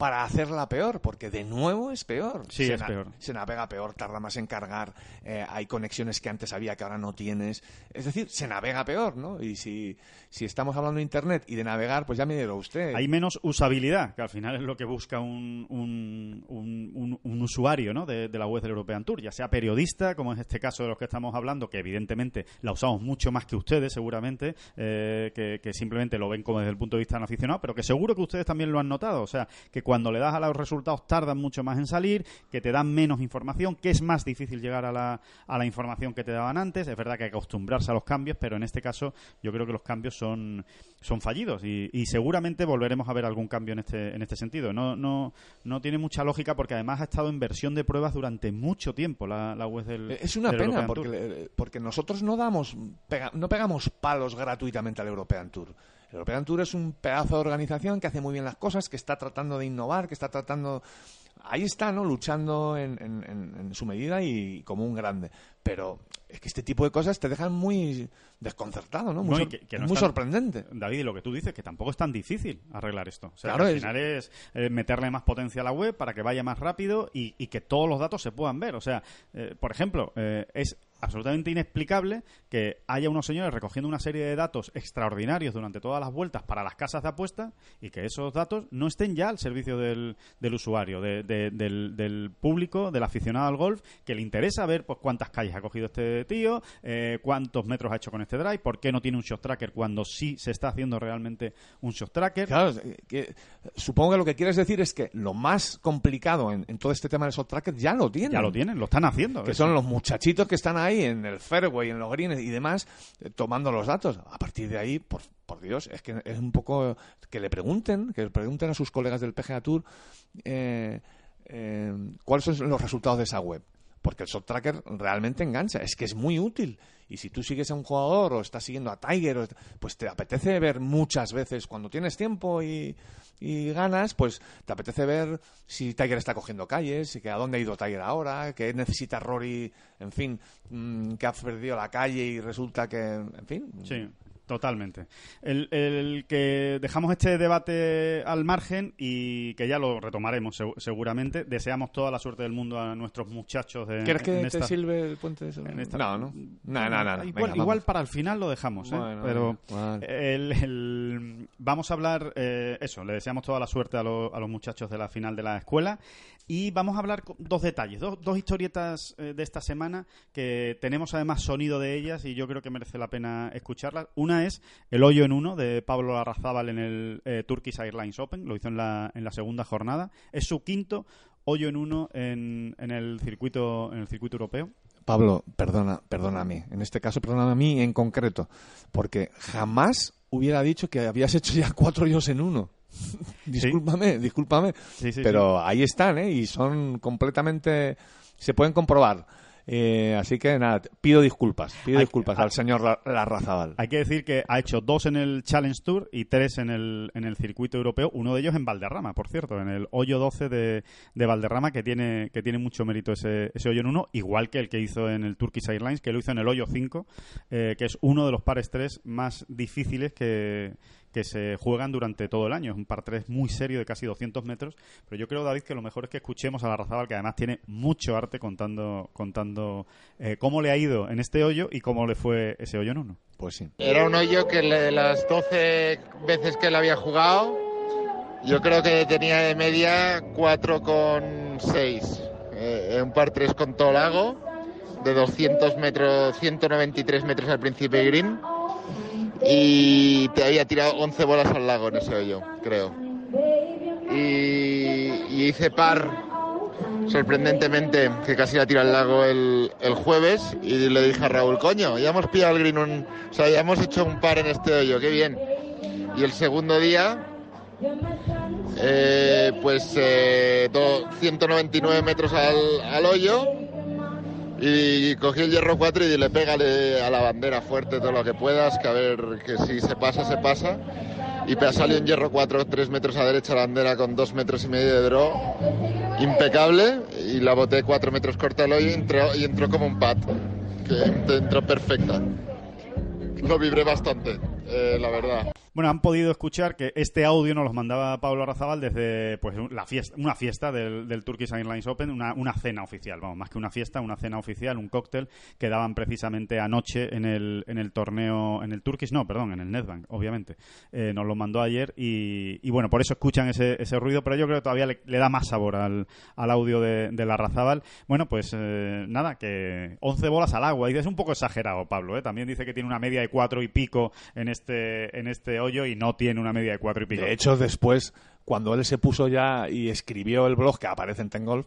para hacerla peor? Porque de nuevo es peor. Sí, se es peor. Se navega peor, tarda más en cargar, eh, hay conexiones que antes había que ahora no tienes. Es decir, se navega peor, ¿no? Y si, si estamos hablando de Internet y de navegar, pues ya me dirá usted. Hay menos usabilidad, que al final es lo que busca un, un, un- usuario ¿no? de, de la web del European Tour, ya sea periodista, como es este caso de los que estamos hablando, que evidentemente la usamos mucho más que ustedes, seguramente, eh, que, que simplemente lo ven como desde el punto de vista de un aficionado, pero que seguro que ustedes también lo han notado. O sea, que cuando le das a los resultados tardan mucho más en salir, que te dan menos información, que es más difícil llegar a la, a la información que te daban antes. Es verdad que hay que acostumbrarse a los cambios, pero en este caso yo creo que los cambios son, son fallidos y, y seguramente volveremos a ver algún cambio en este, en este sentido. No, no, no tiene mucha lógica porque además ha estado en versión de pruebas durante mucho tiempo la, la web del Eh, Es una del pena porque, le- porque nosotros no damos pega- no pegamos palos gratuitamente al European Tour. El European Tour es un pedazo de organización que hace muy bien las cosas, que está tratando de innovar, que está tratando ahí está, ¿no? Luchando en, en- en- en su medida y como un grande. Pero es que este tipo de cosas te dejan muy desconcertado, ¿no? Muy, No, y sor- que- que no muy sorprendente. David, y lo que tú dices, que tampoco es tan difícil arreglar esto. O sea, Claro, que al final es eh, meterle más potencia a la web para que vaya más rápido y, y que todos los datos se puedan ver. O sea, eh, por ejemplo, eh, es absolutamente inexplicable que haya unos señores recogiendo una serie de datos extraordinarios durante todas las vueltas para las casas de apuestas y que esos datos no estén ya al servicio del, del usuario, de- de- del, del público, del aficionado al golf, que le interesa ver pues cuántas calles ha cogido este tío, eh, cuántos metros ha hecho con este drive, por qué no tiene un shot tracker cuando sí se está haciendo realmente un shot tracker. Claro, que- supongo que lo que quieres decir es que lo más complicado en, en todo este tema de esos trackers ya lo tienen. Ya lo tienen, lo están haciendo. que son los muchachitos que están ahí en el fairway, en los greens y demás, eh, tomando los datos. A partir de ahí, por, por Dios, es que es un poco que le pregunten, que le pregunten a sus colegas del PGA Tour eh, eh, cuáles son los resultados de esa web. porque el shot tracker realmente engancha, es que es muy útil. Y si tú sigues a un jugador o estás siguiendo a Tiger, pues te apetece ver muchas veces, cuando tienes tiempo y, ganas, pues te apetece ver si Tiger está cogiendo calles, y que a dónde ha ido Tiger ahora, que necesita Rory, en fin, mm, que ha perdido la calle y resulta que, en fin. Sí. Totalmente. El, que dejamos este debate al margen y que ya lo retomaremos seguramente. Deseamos toda la suerte del mundo a nuestros muchachos. De, ¿Quieres que te sirve el puente de No, no. No, Igual, para el final lo dejamos. ¿eh? Pero el, vamos a hablar, eh, eso, le deseamos toda la suerte a, a, los muchachos de la final de la escuela. Y vamos a hablar dos detalles, dos, dos historietas eh, de esta semana que tenemos además sonido de ellas y yo creo que merece la pena escucharlas. Una es el hoyo en uno de Pablo Arrazábal en el eh, Turkish Airlines Open, lo hizo en la, en la segunda jornada. Es su quinto hoyo en uno en, en el circuito en el circuito europeo. Pablo, perdona, perdóname. En este caso, perdóname a mí en concreto, porque jamás hubiera dicho que habías hecho ya cuatro hoyos en uno. discúlpame, discúlpame. pero ahí están, ¿eh? Y son completamente... Se pueden comprobar. Eh, así que nada, pido disculpas, pido disculpas al señor Larrazabal. Hay que decir que ha hecho dos en el Challenge Tour y tres en el, en el circuito europeo, uno de ellos en Valderrama, por cierto, en el hoyo 12 de, de Valderrama, que tiene, que tiene mucho mérito ese, ese hoyo en uno, igual que el que hizo en el Turkish Airlines, que lo hizo en el hoyo 5, eh, que es uno de los pares 3 más difíciles que que se juegan durante todo el año. Es un par 3 muy serio de casi 200 metros. Pero yo creo, David, que lo mejor es que escuchemos a la Razabal, que además tiene mucho arte contando, contando eh, cómo le ha ido en este hoyo y cómo le fue ese hoyo en uno. Pues sí. Era un hoyo que de las 12 veces que le había jugado, yo creo que tenía de media 4,6. Eh, un par 3 con todo lago, de 200 metros, 193 metros al principio de green y te había tirado 11 bolas al lago en ese hoyo, creo. Y, hice par, sorprendentemente, que casi la tira al lago el, jueves y le dije a Raúl, coño, ya hemos pillado el green, o sea, ya hemos hecho un par en este hoyo, qué bien. Y el segundo día, eh, pues 199 eh, metros al, al hoyo y cogí el hierro 4 y dile, pégale a la bandera fuerte todo lo que puedas, que a ver, que si se pasa, se pasa. Y salió un hierro 4, 3 metros a derecha la bandera con 2 metros y medio de draw, impecable, y la boté 4 metros corta al hoyo y entró, y entró como un pat, que entró perfecta. Lo vibré bastante, eh, la verdad. Bueno, han podido escuchar que este audio nos lo mandaba Pablo Arrazabal desde pues la fiesta, una fiesta del, del Turkish Airlines Open, una, una, cena oficial, vamos, más que una fiesta, una cena oficial, un cóctel que daban precisamente anoche en el, en el torneo, en el Turkish, no, perdón, en el Netbank, obviamente. Eh, nos lo mandó ayer y, y, bueno, por eso escuchan ese, ese ruido, pero yo creo que todavía le, da más sabor al, al audio de, de la Arrazabal. Bueno, pues eh, nada, que 11 bolas al agua, y es un poco exagerado, Pablo, ¿eh? también dice que tiene una media de cuatro y pico en este, en este y no tiene una media de cuatro y pico. De hecho, después, cuando él se puso ya y escribió el blog que aparece en Tengolf,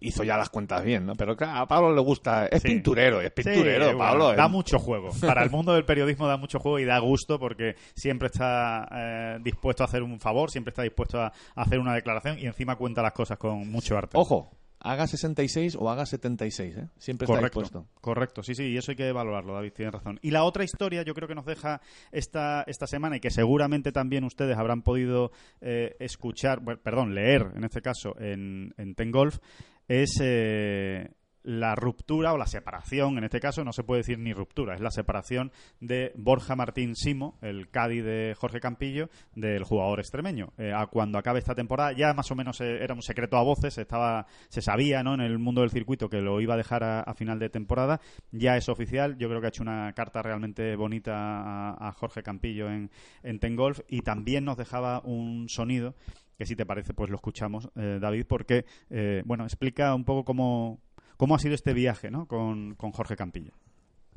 hizo ya las cuentas bien, ¿no? Pero a Pablo le gusta, es pinturero, es pinturero, Pablo. da mucho juego. Para el mundo del periodismo da mucho juego y da gusto porque siempre está eh, dispuesto a hacer un favor, siempre está dispuesto a hacer una declaración y encima cuenta las cosas con mucho arte. Ojo, haga 66 o haga 76, ¿eh? Siempre está dispuesto. Correcto, sí, sí, y eso hay que valorarlo, David, tiene razón. Y la otra historia, yo creo que nos deja esta, esta semana y que seguramente también ustedes habrán podido eh, escuchar, perdón, leer en este caso en, en Ten Golf, es eh, la ruptura o la separación, en este caso no se puede decir ni ruptura, es la separación de Borja Martín Simo, el Cádiz de Jorge Campillo, del jugador extremeño. Eh, a cuando acabe esta temporada, ya más o menos eh, era un secreto a voces, estaba, se sabía ¿no? en el mundo del circuito que lo iba a dejar a, final de temporada, ya es oficial, yo creo que ha hecho una carta realmente bonita a, Jorge Campillo en, en Tengolf y también nos dejaba un sonido que si te parece pues lo escuchamos eh, David porque bueno explica un poco cómo ¿Cómo ha sido este viaje ¿no? con, Jorge Campillo?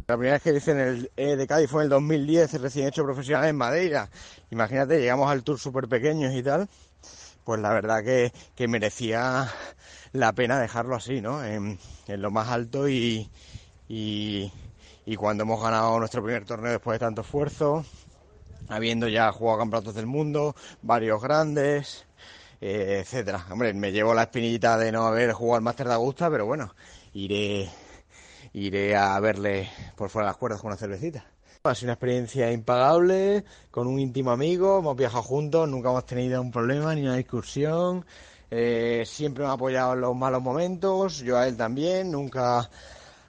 La primera vez que hice en el E de Cádiz fue en el 2010, recién hecho profesional en Madeira. Imagínate, llegamos al tour súper pequeños y tal. Pues la verdad que, merecía la pena dejarlo así, ¿no? En, lo más alto y, y, cuando hemos ganado nuestro primer torneo después de tanto esfuerzo, habiendo ya jugado campeonatos del mundo, varios grandes, eh, etcétera. Hombre, me llevo la espinita de no haber jugado al Máster de Augusta, pero bueno, iré, iré a verle por fuera de las cuerdas con una cervecita. Ha sido una experiencia impagable, con un íntimo amigo, hemos viajado juntos, nunca hemos tenido un problema ni una discusión, eh, siempre me ha apoyado en los malos momentos, yo a él también, nunca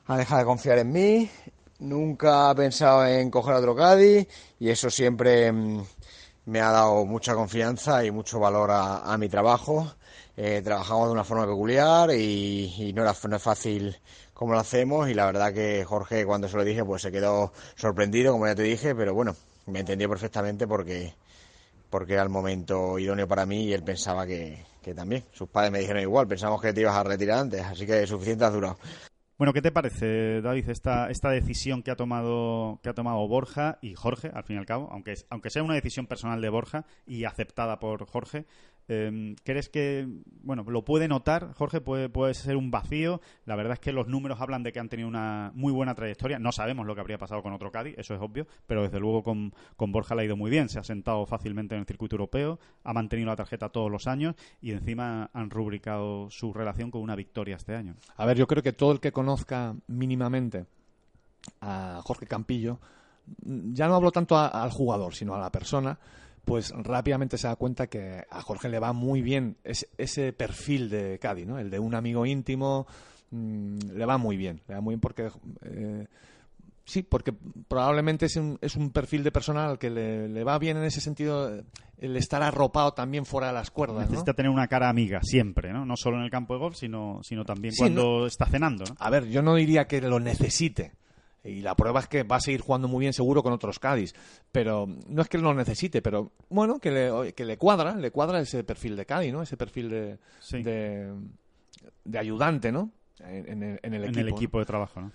ha dejado de confiar en mí, nunca ha pensado en coger otro Cádiz y eso siempre mm, me ha dado mucha confianza y mucho valor a, mi trabajo. Eh, trabajamos de una forma peculiar y, no, era, es fácil como lo hacemos y la verdad que Jorge cuando se lo dije pues se quedó sorprendido como ya te dije pero bueno me entendió perfectamente porque porque era el momento idóneo para mí y él pensaba que, que también sus padres me dijeron igual pensamos que te ibas a retirar antes así que suficiente has durado bueno, ¿qué te parece, David, esta, esta decisión que ha tomado que ha tomado Borja y Jorge, al fin y al cabo, aunque, aunque sea una decisión personal de Borja y aceptada por Jorge, Em, ¿Crees que, bueno, lo puede notar, Jorge? Puede, puede ser un vacío. La verdad es que los números hablan de que han tenido una muy buena trayectoria. No sabemos lo que habría pasado con otro Cádiz, eso es obvio, pero desde luego con, con Borja le ha ido muy bien. Se ha sentado fácilmente en el circuito europeo, ha mantenido la tarjeta todos los años y encima han rubricado su relación con una victoria este año. A ver, yo creo que todo el que conozca mínimamente a Jorge Campillo, ya no hablo tanto al jugador, sino a la persona, pues rápidamente se da cuenta que a Jorge le va muy bien ese, perfil de Cádiz, ¿no? El de un amigo íntimo, mm, le va muy bien, le va muy bien porque... Eh, sí, porque probablemente es un, es un perfil de persona al que le, va bien en ese sentido el estar arropado también fuera de las cuerdas. Necesita tener una cara amiga siempre, ¿no? No solo en el campo de golf, sino, sino también cuando está cenando, ¿no? A ver, yo no diría que lo necesite, y la prueba es que va a seguir jugando muy bien seguro con otros Cádiz. Pero no es que lo necesite, pero bueno, que le, que le cuadra, le cuadra ese perfil de Cádiz, ¿no? Ese perfil de, de, ayudante, ¿no? En, el, equipo. de trabajo, ¿no?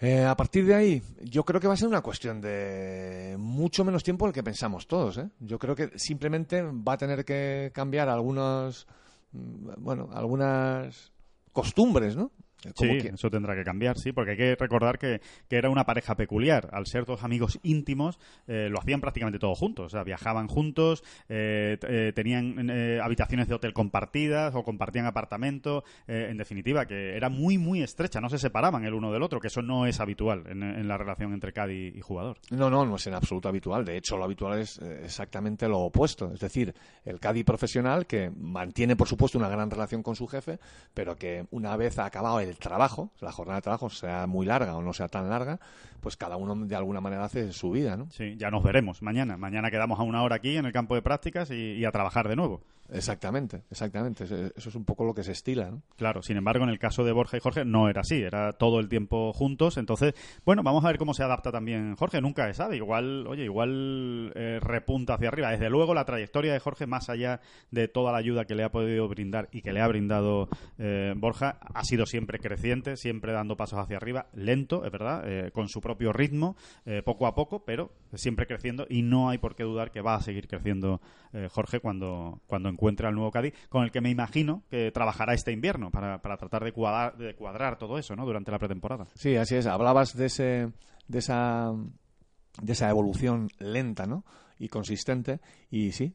Eh, a partir de ahí, yo creo que va a ser una cuestión de mucho menos tiempo del que pensamos todos. ¿eh? Yo creo que simplemente va a tener que cambiar algunos, mm, bueno, algunas costumbres, ¿no? Sí, eso tendrá que cambiar, sí, porque hay que recordar que, que era una pareja peculiar. Al ser dos amigos íntimos, eh, lo hacían prácticamente todos juntos. O sea, viajaban juntos, eh, eh, tenían habitaciones de hotel compartidas o compartían apartamento. en definitiva, que era muy, muy estrecha. No se separaban el uno del otro, que eso no es habitual en, la relación entre Cádiz y jugador. No, no, no es en absoluto habitual. De hecho, lo habitual es exactamente lo opuesto. Es decir, el Cádiz profesional que mantiene, por supuesto, una gran relación con su jefe, pero que una vez ha acabado el trabajo, la jornada de trabajo sea muy larga o no sea tan larga, pues cada uno de alguna manera hace su vida, ¿no? Sí, ya nos veremos mañana. Mañana quedamos a una hora aquí en el campo de prácticas y, a trabajar de nuevo. Exactamente, exactamente. Eso es un poco lo que se estila, ¿no? Claro, sin embargo, en el caso de Borja y Jorge no era así, era todo el tiempo juntos. Entonces, bueno, vamos a ver cómo se adapta también Jorge. Nunca se sabe. Igual, oye, igual eh, repunta hacia arriba. Desde luego, la trayectoria de Jorge, más allá de toda la ayuda que le ha podido brindar y que le ha brindado eh, Borja, ha sido siempre creciente, siempre dando pasos hacia arriba, lento, es verdad, eh, con su propio ritmo, eh, poco a poco, pero siempre creciendo y no hay por qué dudar que va a seguir creciendo eh, Jorge cuando, cuando encuentre al nuevo Cádiz, con el que me imagino que trabajará este invierno para, para tratar de cuadrar, de cuadrar todo eso ¿no? durante la pretemporada. Sí, así es. Hablabas de, ese, de, esa, de esa evolución lenta, ¿no? y consistente. Y sí,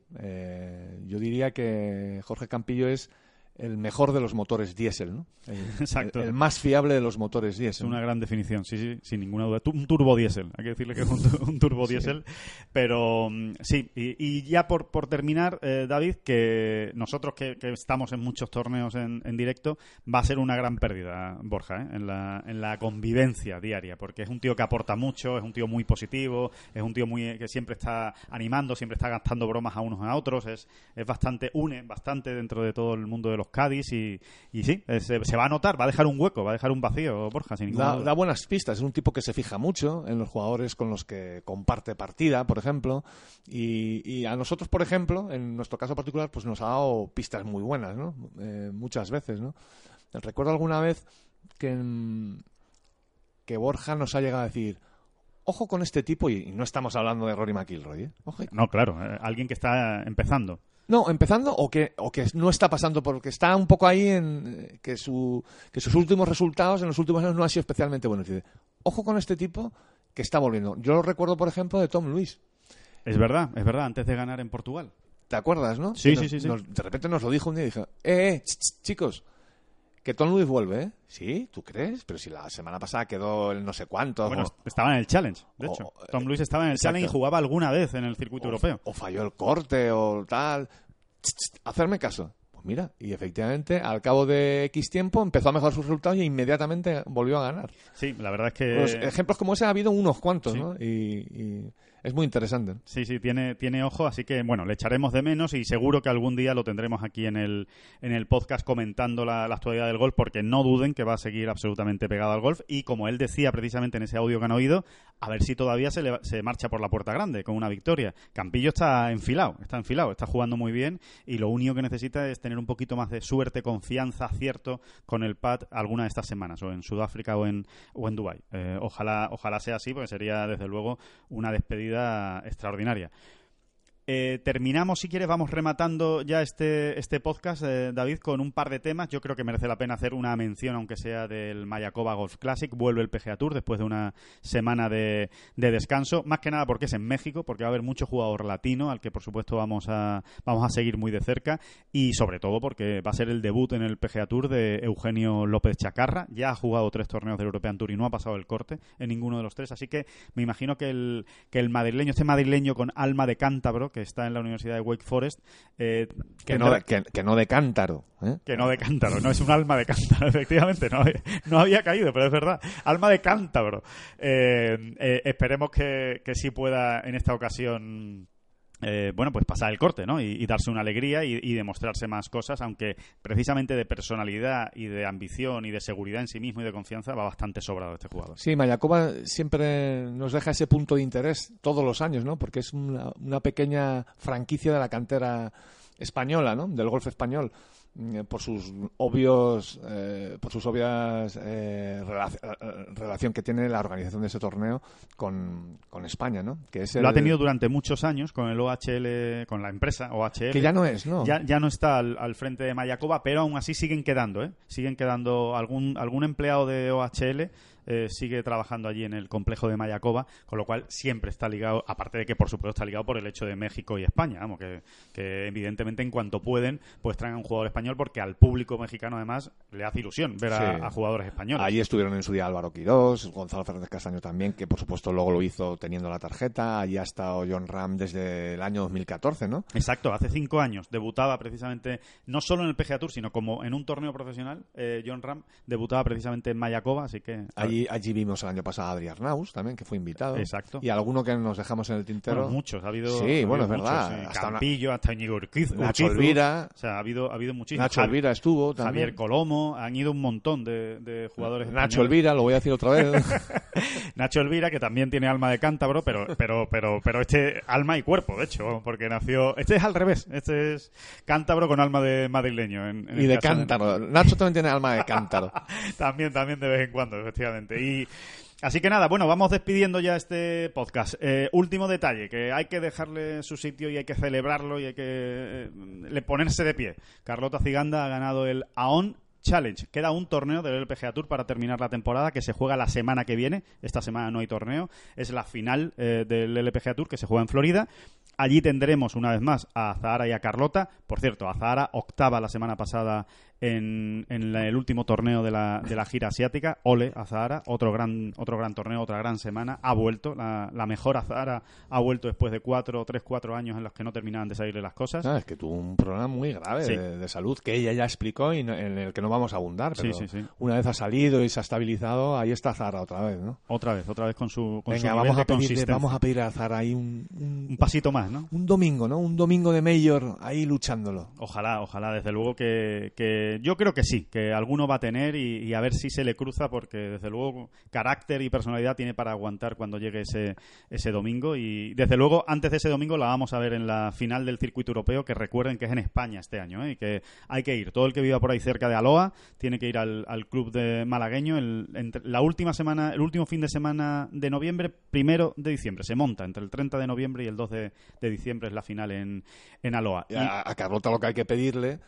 yo diría que Jorge Campillo es el mejor de los motores diésel, ¿no? El, Exacto. El, más fiable de los motores diésel. Es una gran definición, sí, sí, sin ninguna duda. Un turbo diésel, hay que decirle que es un, turbo diésel. Pero mm, sí, y, ya por, por terminar, eh, David, que nosotros que, estamos en muchos torneos en, directo, va a ser una gran pérdida, Borja, ¿eh? en, la, en la convivencia diaria, porque es un tío que aporta mucho, es un tío muy positivo, es un tío muy que siempre está animando, siempre está gastando bromas a unos a otros, es, es bastante, une bastante dentro de todo el mundo de los Cádiz y, y sí, se, va a notar, va a dejar un hueco, va a dejar un vacío, Borja, sin da, da, buenas pistas, es un tipo que se fija mucho en los jugadores con los que comparte partida, por ejemplo, y, a nosotros, por ejemplo, en nuestro caso particular, pues nos ha dado pistas muy buenas, ¿no? Eh, muchas veces, ¿no? Recuerdo alguna vez que, que Borja nos ha llegado a decir, ojo con este tipo, y, no estamos hablando de Rory McIlroy, ¿eh? No, claro, eh, alguien que está empezando. No, empezando o que, o que no está pasando porque está un poco ahí en eh, que, su, que sus últimos resultados en los últimos años no han sido especialmente buenos. ojo con este tipo que está volviendo. Yo lo recuerdo, por ejemplo, de Tom Luis. Es verdad, es verdad, antes de ganar en Portugal. ¿Te acuerdas, no? Sí, sí, sí, de repente nos lo dijo un día y dijo, eh, eh chicos, que Tom Lewis vuelve, ¿eh? Sí, ¿tú crees? Pero si la semana pasada quedó el no sé cuánto. Bueno, o, estaba en el Challenge, de hecho. Tom Lewis estaba en el exacto. Challenge y jugaba alguna vez en el circuito o- europeo. o falló el corte o tal. Ch, ch, hacerme caso. Pues mira, y efectivamente, al cabo de X tiempo empezó a mejorar sus resultados y inmediatamente volvió a ganar. Sí, la verdad es que... Pues ejemplos como ese ha habido unos cuantos, Sí. ¿no? Y, y es muy interesante. Sí, sí, tiene, tiene ojo, así que bueno, le echaremos de menos y seguro que algún día lo tendremos aquí en el, en el podcast comentando la, la actualidad del golf, porque no duden que va a seguir absolutamente pegado al golf. Y como él decía precisamente en ese audio que han oído, a ver si todavía se, le- se marcha por la puerta grande con una victoria. Campillo está enfilado, está enfilado, está jugando muy bien y lo único que necesita es tener un poquito más de suerte, confianza, acierto con el pad alguna de estas semanas, o en Sudáfrica o en, o en Dubái. Eh, ojalá, ojalá sea así, porque sería desde luego una despedida extraordinaria. Eh, terminamos, si quieres, vamos rematando ya este, este podcast, eh, David, con un par de temas. Yo creo que merece la pena hacer una mención, aunque sea del Mayakoba Golf Classic. Vuelve el PGA Tour después de una semana de, de descanso. Más que nada porque es en México, porque va a haber mucho jugador latino, al que por supuesto vamos a, vamos a seguir muy de cerca. Y sobre todo porque va a ser el debut en el PGA Tour de Eugenio López Chacarra. Ya ha jugado tres torneos del European Tour y no ha pasado el corte en ninguno de los tres. Así que me imagino que el, que el madrileño, este madrileño con alma de cántabro, que está en la Universidad de Wake Forest, eh, Que no, que no de cántaro. ¿eh? que no de cántaro, no es un alma de cántaro, efectivamente, no, no había caído, pero es verdad, alma de cántabro. Eh, eh, esperemos que, que sí pueda en esta ocasión. Eh, bueno, pues pasar el corte, ¿no? Y, darse una alegría y, demostrarse más cosas, aunque precisamente de personalidad y de ambición y de seguridad en sí mismo y de confianza va bastante sobrado este jugador. Sí, Mayacoba siempre nos deja ese punto de interés todos los años, ¿no? Porque es una, una pequeña franquicia de la cantera española, ¿no? Del golf español por sus obvios eh, por sus obvias eh, relac- eh, relación que tiene la organización de ese torneo con, con España, ¿no? Que es Lo ha el- tenido durante muchos años con el OHL, con la empresa OHL. que ya no es, ¿no? Ya, ya no está al, al frente de Mayacoba, pero aún así siguen quedando, ¿eh? Siguen quedando algún, algún empleado de OHL eh, sigue trabajando allí en el complejo de Mayacoba, con lo cual siempre está ligado, aparte de que por supuesto está ligado por el hecho de México y España, vamos, que, que evidentemente en cuanto pueden, pues traen a un jugador español porque al público mexicano además le hace ilusión ver a, Sí. a jugadores españoles. Allí estuvieron en su día Álvaro Quirós, Gonzalo Fernández Castaño también, que por supuesto luego lo hizo teniendo la tarjeta. Allí ha estado John Ram desde el año 2014, ¿no? Exacto, hace cinco años debutaba precisamente, no solo en el PGA Tour, sino como en un torneo profesional, eh, John Ram debutaba precisamente en Mayacoba, así que... Allí, allí vimos el año pasado a Adri Arnaus también, que fue invitado. Exacto. Y alguno que nos dejamos en el tintero. Bueno, muchos, ha habido. Sí, ha bueno, es verdad. muchos. Hasta una- Campillo, hasta Íñigo Urquiz- Nacho Urquizu. Elvira. O sea, ha habido, ha habido muchísimos. Nacho Elvira estuvo también. Javier Colomo, han ido un montón de, de jugadores. Nacho españoles. Elvira, lo voy a decir otra vez. Nacho Elvira, que también tiene alma de cántabro, pero, pero, pero, pero este alma y cuerpo, de hecho, porque nació. Este es al revés, este es cántabro con alma de madrileño. En, en y de cántaro. Nacho también tiene alma de cántaro. también, también de vez en cuando, efectivamente. Y así que nada, bueno, vamos despidiendo ya este podcast. Eh, último detalle, que hay que dejarle su sitio y hay que celebrarlo y hay que eh, le ponerse de pie. Carlota Ciganda ha ganado el AON Challenge. Queda un torneo del LPGA Tour para terminar la temporada que se juega la semana que viene. Esta semana no hay torneo. Es la final eh, del LPGA Tour que se juega en Florida. Allí tendremos una vez más a Zahara y a Carlota. Por cierto, a Zahara octava la semana pasada en, en la- el último torneo de la, de la gira asiática. Ole a Zahara, otro gran, otro gran torneo, otra gran semana. Ha vuelto, la, la mejor a Zahara ha vuelto después de cuatro, tres, cuatro años en los que no terminaban de salirle las cosas. Ah, es que tuvo un problema muy grave Sí. de, de salud que ella ya explicó y no- en el que no vamos a abundar. Pero sí, sí. una vez ha salido y se ha estabilizado, ahí está Zara otra vez, ¿no? Otra vez, otra vez con su, con Venga, vamos a, pedirle, vamos a pedir a Zara ahí un, un, Un pasito más, ¿no? un domingo, ¿no? Un domingo de Mayor ahí luchándolo. Ojalá, ojalá, desde luego que, que yo creo que sí, que alguno va a tener y, a ver si se le cruza porque desde luego carácter y personalidad tiene para aguantar cuando llegue ese, ese domingo y desde luego antes de ese domingo la vamos a ver en la final del circuito europeo que recuerden que es en España este año ¿eh? y que hay que ir. Todo el que viva por ahí cerca de Aloha tiene que ir al, al club de malagueño el, la última semana, el último fin de semana de noviembre, primero de diciembre. Se monta entre el 30 de noviembre y el 2 de, diciembre es la final en, en Aloha. Y a, a Carlota lo que hay que pedirle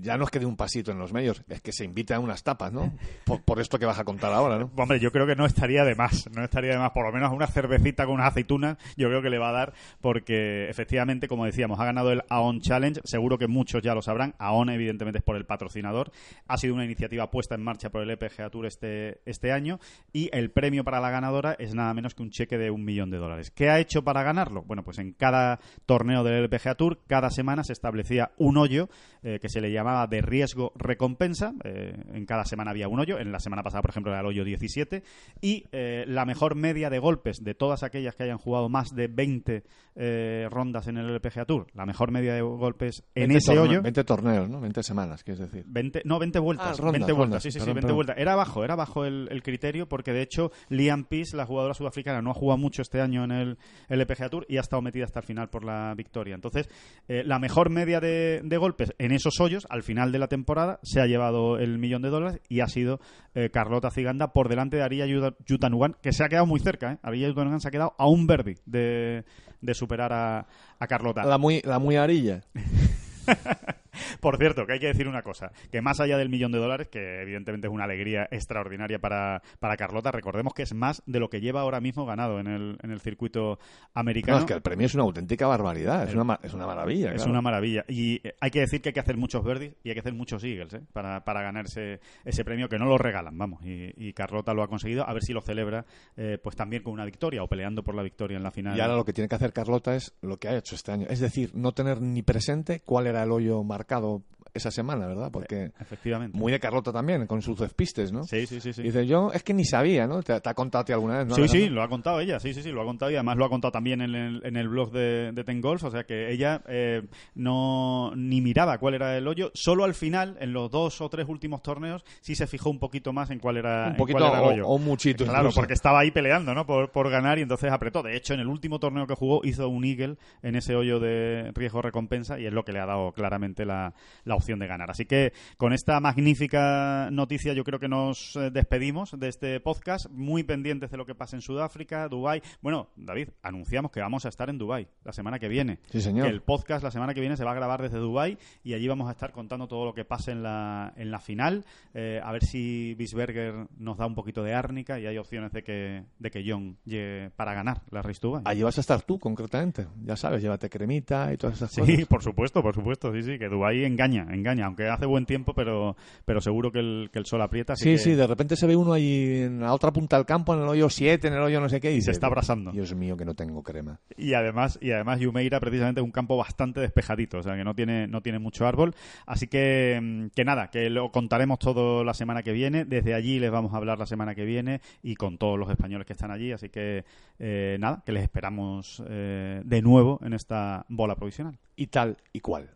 ya no es que dé un pasito en los medios, es que se invite a unas tapas, ¿no? Por, esto que vas a contar ahora, ¿no? Hombre, yo creo que no estaría de más, no estaría de más, por lo menos una cervecita con unas aceitunas, yo creo que le va a dar, porque efectivamente, como decíamos, ha ganado el AON Challenge, seguro que muchos ya lo sabrán, AON evidentemente es por el patrocinador, ha sido una iniciativa puesta en marcha por el EPGA Tour este, este año, y el premio para la ganadora es nada menos que un cheque de un millón de dólares. ¿Qué ha hecho para ganarlo? Bueno, pues en cada torneo del LPGA Tour, cada semana se establecía un hoyo eh, que se le llamaba de riesgo recompensa. Eh, en cada semana había un hoyo. En la semana pasada, por ejemplo, era el hoyo 17. Y eh, la mejor media de golpes de todas aquellas que hayan jugado más de 20 rondas en el LPGA Tour, la mejor media de golpes en ese hoyo. 20 torneos, ¿no? 20 semanas, quieres decir. 20, no, 20 vueltas. 20 ah, vueltas, sí, sí, sí, 20 vueltas. Era bajo, era bajo el, criterio porque de hecho Liam Peace, la jugadora sudafricana, no ha jugado mucho este año en el LPGA Tour y ha estado metida hasta el final por la victoria. Entonces, la mejor media de, de golpes en esos hoyos, al final de la temporada, se ha llevado el millón de dólares y ha sido eh, Carlota Ciganda por delante de Aria Yutanugan, que se ha quedado muy cerca. ¿eh? Aria Yutanugan se ha quedado a un verde de, de superar a, a Carlota. La muy, la muy arilla. Por cierto, que hay que decir una cosa, que más allá del millón de dólares, que evidentemente es una alegría extraordinaria para, para Carlota, recordemos que es más de lo que lleva ahora mismo ganado en el, en el circuito americano. No, es que el premio es una auténtica barbaridad, es, una, es una maravilla. Es una maravilla. Y eh, hay que decir que hay que hacer muchos verdes y hay que hacer muchos eagles ¿eh? para, para ganarse ese premio, que no lo regalan, vamos. Y, Carlota lo ha conseguido, a ver si lo celebra eh, pues también con una victoria o peleando por la victoria en la final. Y ahora lo que tiene que hacer Carlota es lo que ha hecho este año, es decir, no tener ni presente cuál era el hoyo marcado marcado esa semana, ¿verdad? Porque Efectivamente. muy de Carlota también, con sus despistes, ¿no? Sí, sí, sí. sí. Dice, yo es que ni sabía, ¿no? ¿Te, ha contado a ti alguna vez? ¿no? Sí, sí, lo ha contado ella, sí, sí, sí, lo ha contado y además lo ha contado también en el, en el blog de, de Ten Golf, o sea que ella eh, no ni miraba cuál era el hoyo, solo al final, en los dos o tres últimos torneos, sí se fijó un poquito más en cuál era, un poquito cuál era el hoyo. O, muchito. Claro, porque estaba ahí peleando, ¿no? Por, por ganar y entonces apretó. De hecho, en el último torneo que jugó hizo un eagle en ese hoyo de riesgo-recompensa y es lo que le ha dado claramente la, la opción de ganar. Así que con esta magnífica noticia yo creo que nos eh, despedimos de este podcast, muy pendientes de lo que pasa en Sudáfrica, Dubái. Bueno, David, anunciamos que vamos a estar en Dubái la semana que viene. Sí, señor. Que el podcast la semana que viene se va a grabar desde Dubái y allí vamos a estar contando todo lo que pase en la, en la final, eh, a ver si Bisberger nos da un poquito de árnica y hay opciones de que, de que John llegue para ganar la Race Dubai. Allí vas a estar tú, concretamente. Ya sabes, llévate cremita y todas esas sí, cosas. Sí, por supuesto, por supuesto. Sí, sí, que Dubái engaña, engaña. Aunque hace buen tiempo, pero, pero seguro que el, que el sol aprieta. sí, que... sí, de repente se ve uno ahí en la otra punta del campo, en el hoyo 7, en el hoyo no sé qué, y se está abrasando. Dios mío, que no tengo crema. Y además, y además Yumeira precisamente es un campo bastante despejadito, o sea que no tiene, no tiene mucho árbol. Así que, mm, que nada, que lo contaremos todo la semana que viene. Desde allí les vamos a hablar la semana que viene y con todos los españoles que están allí. Así que, eh, nada, que les esperamos eh, de nuevo en esta bola provisional. Y tal y cual.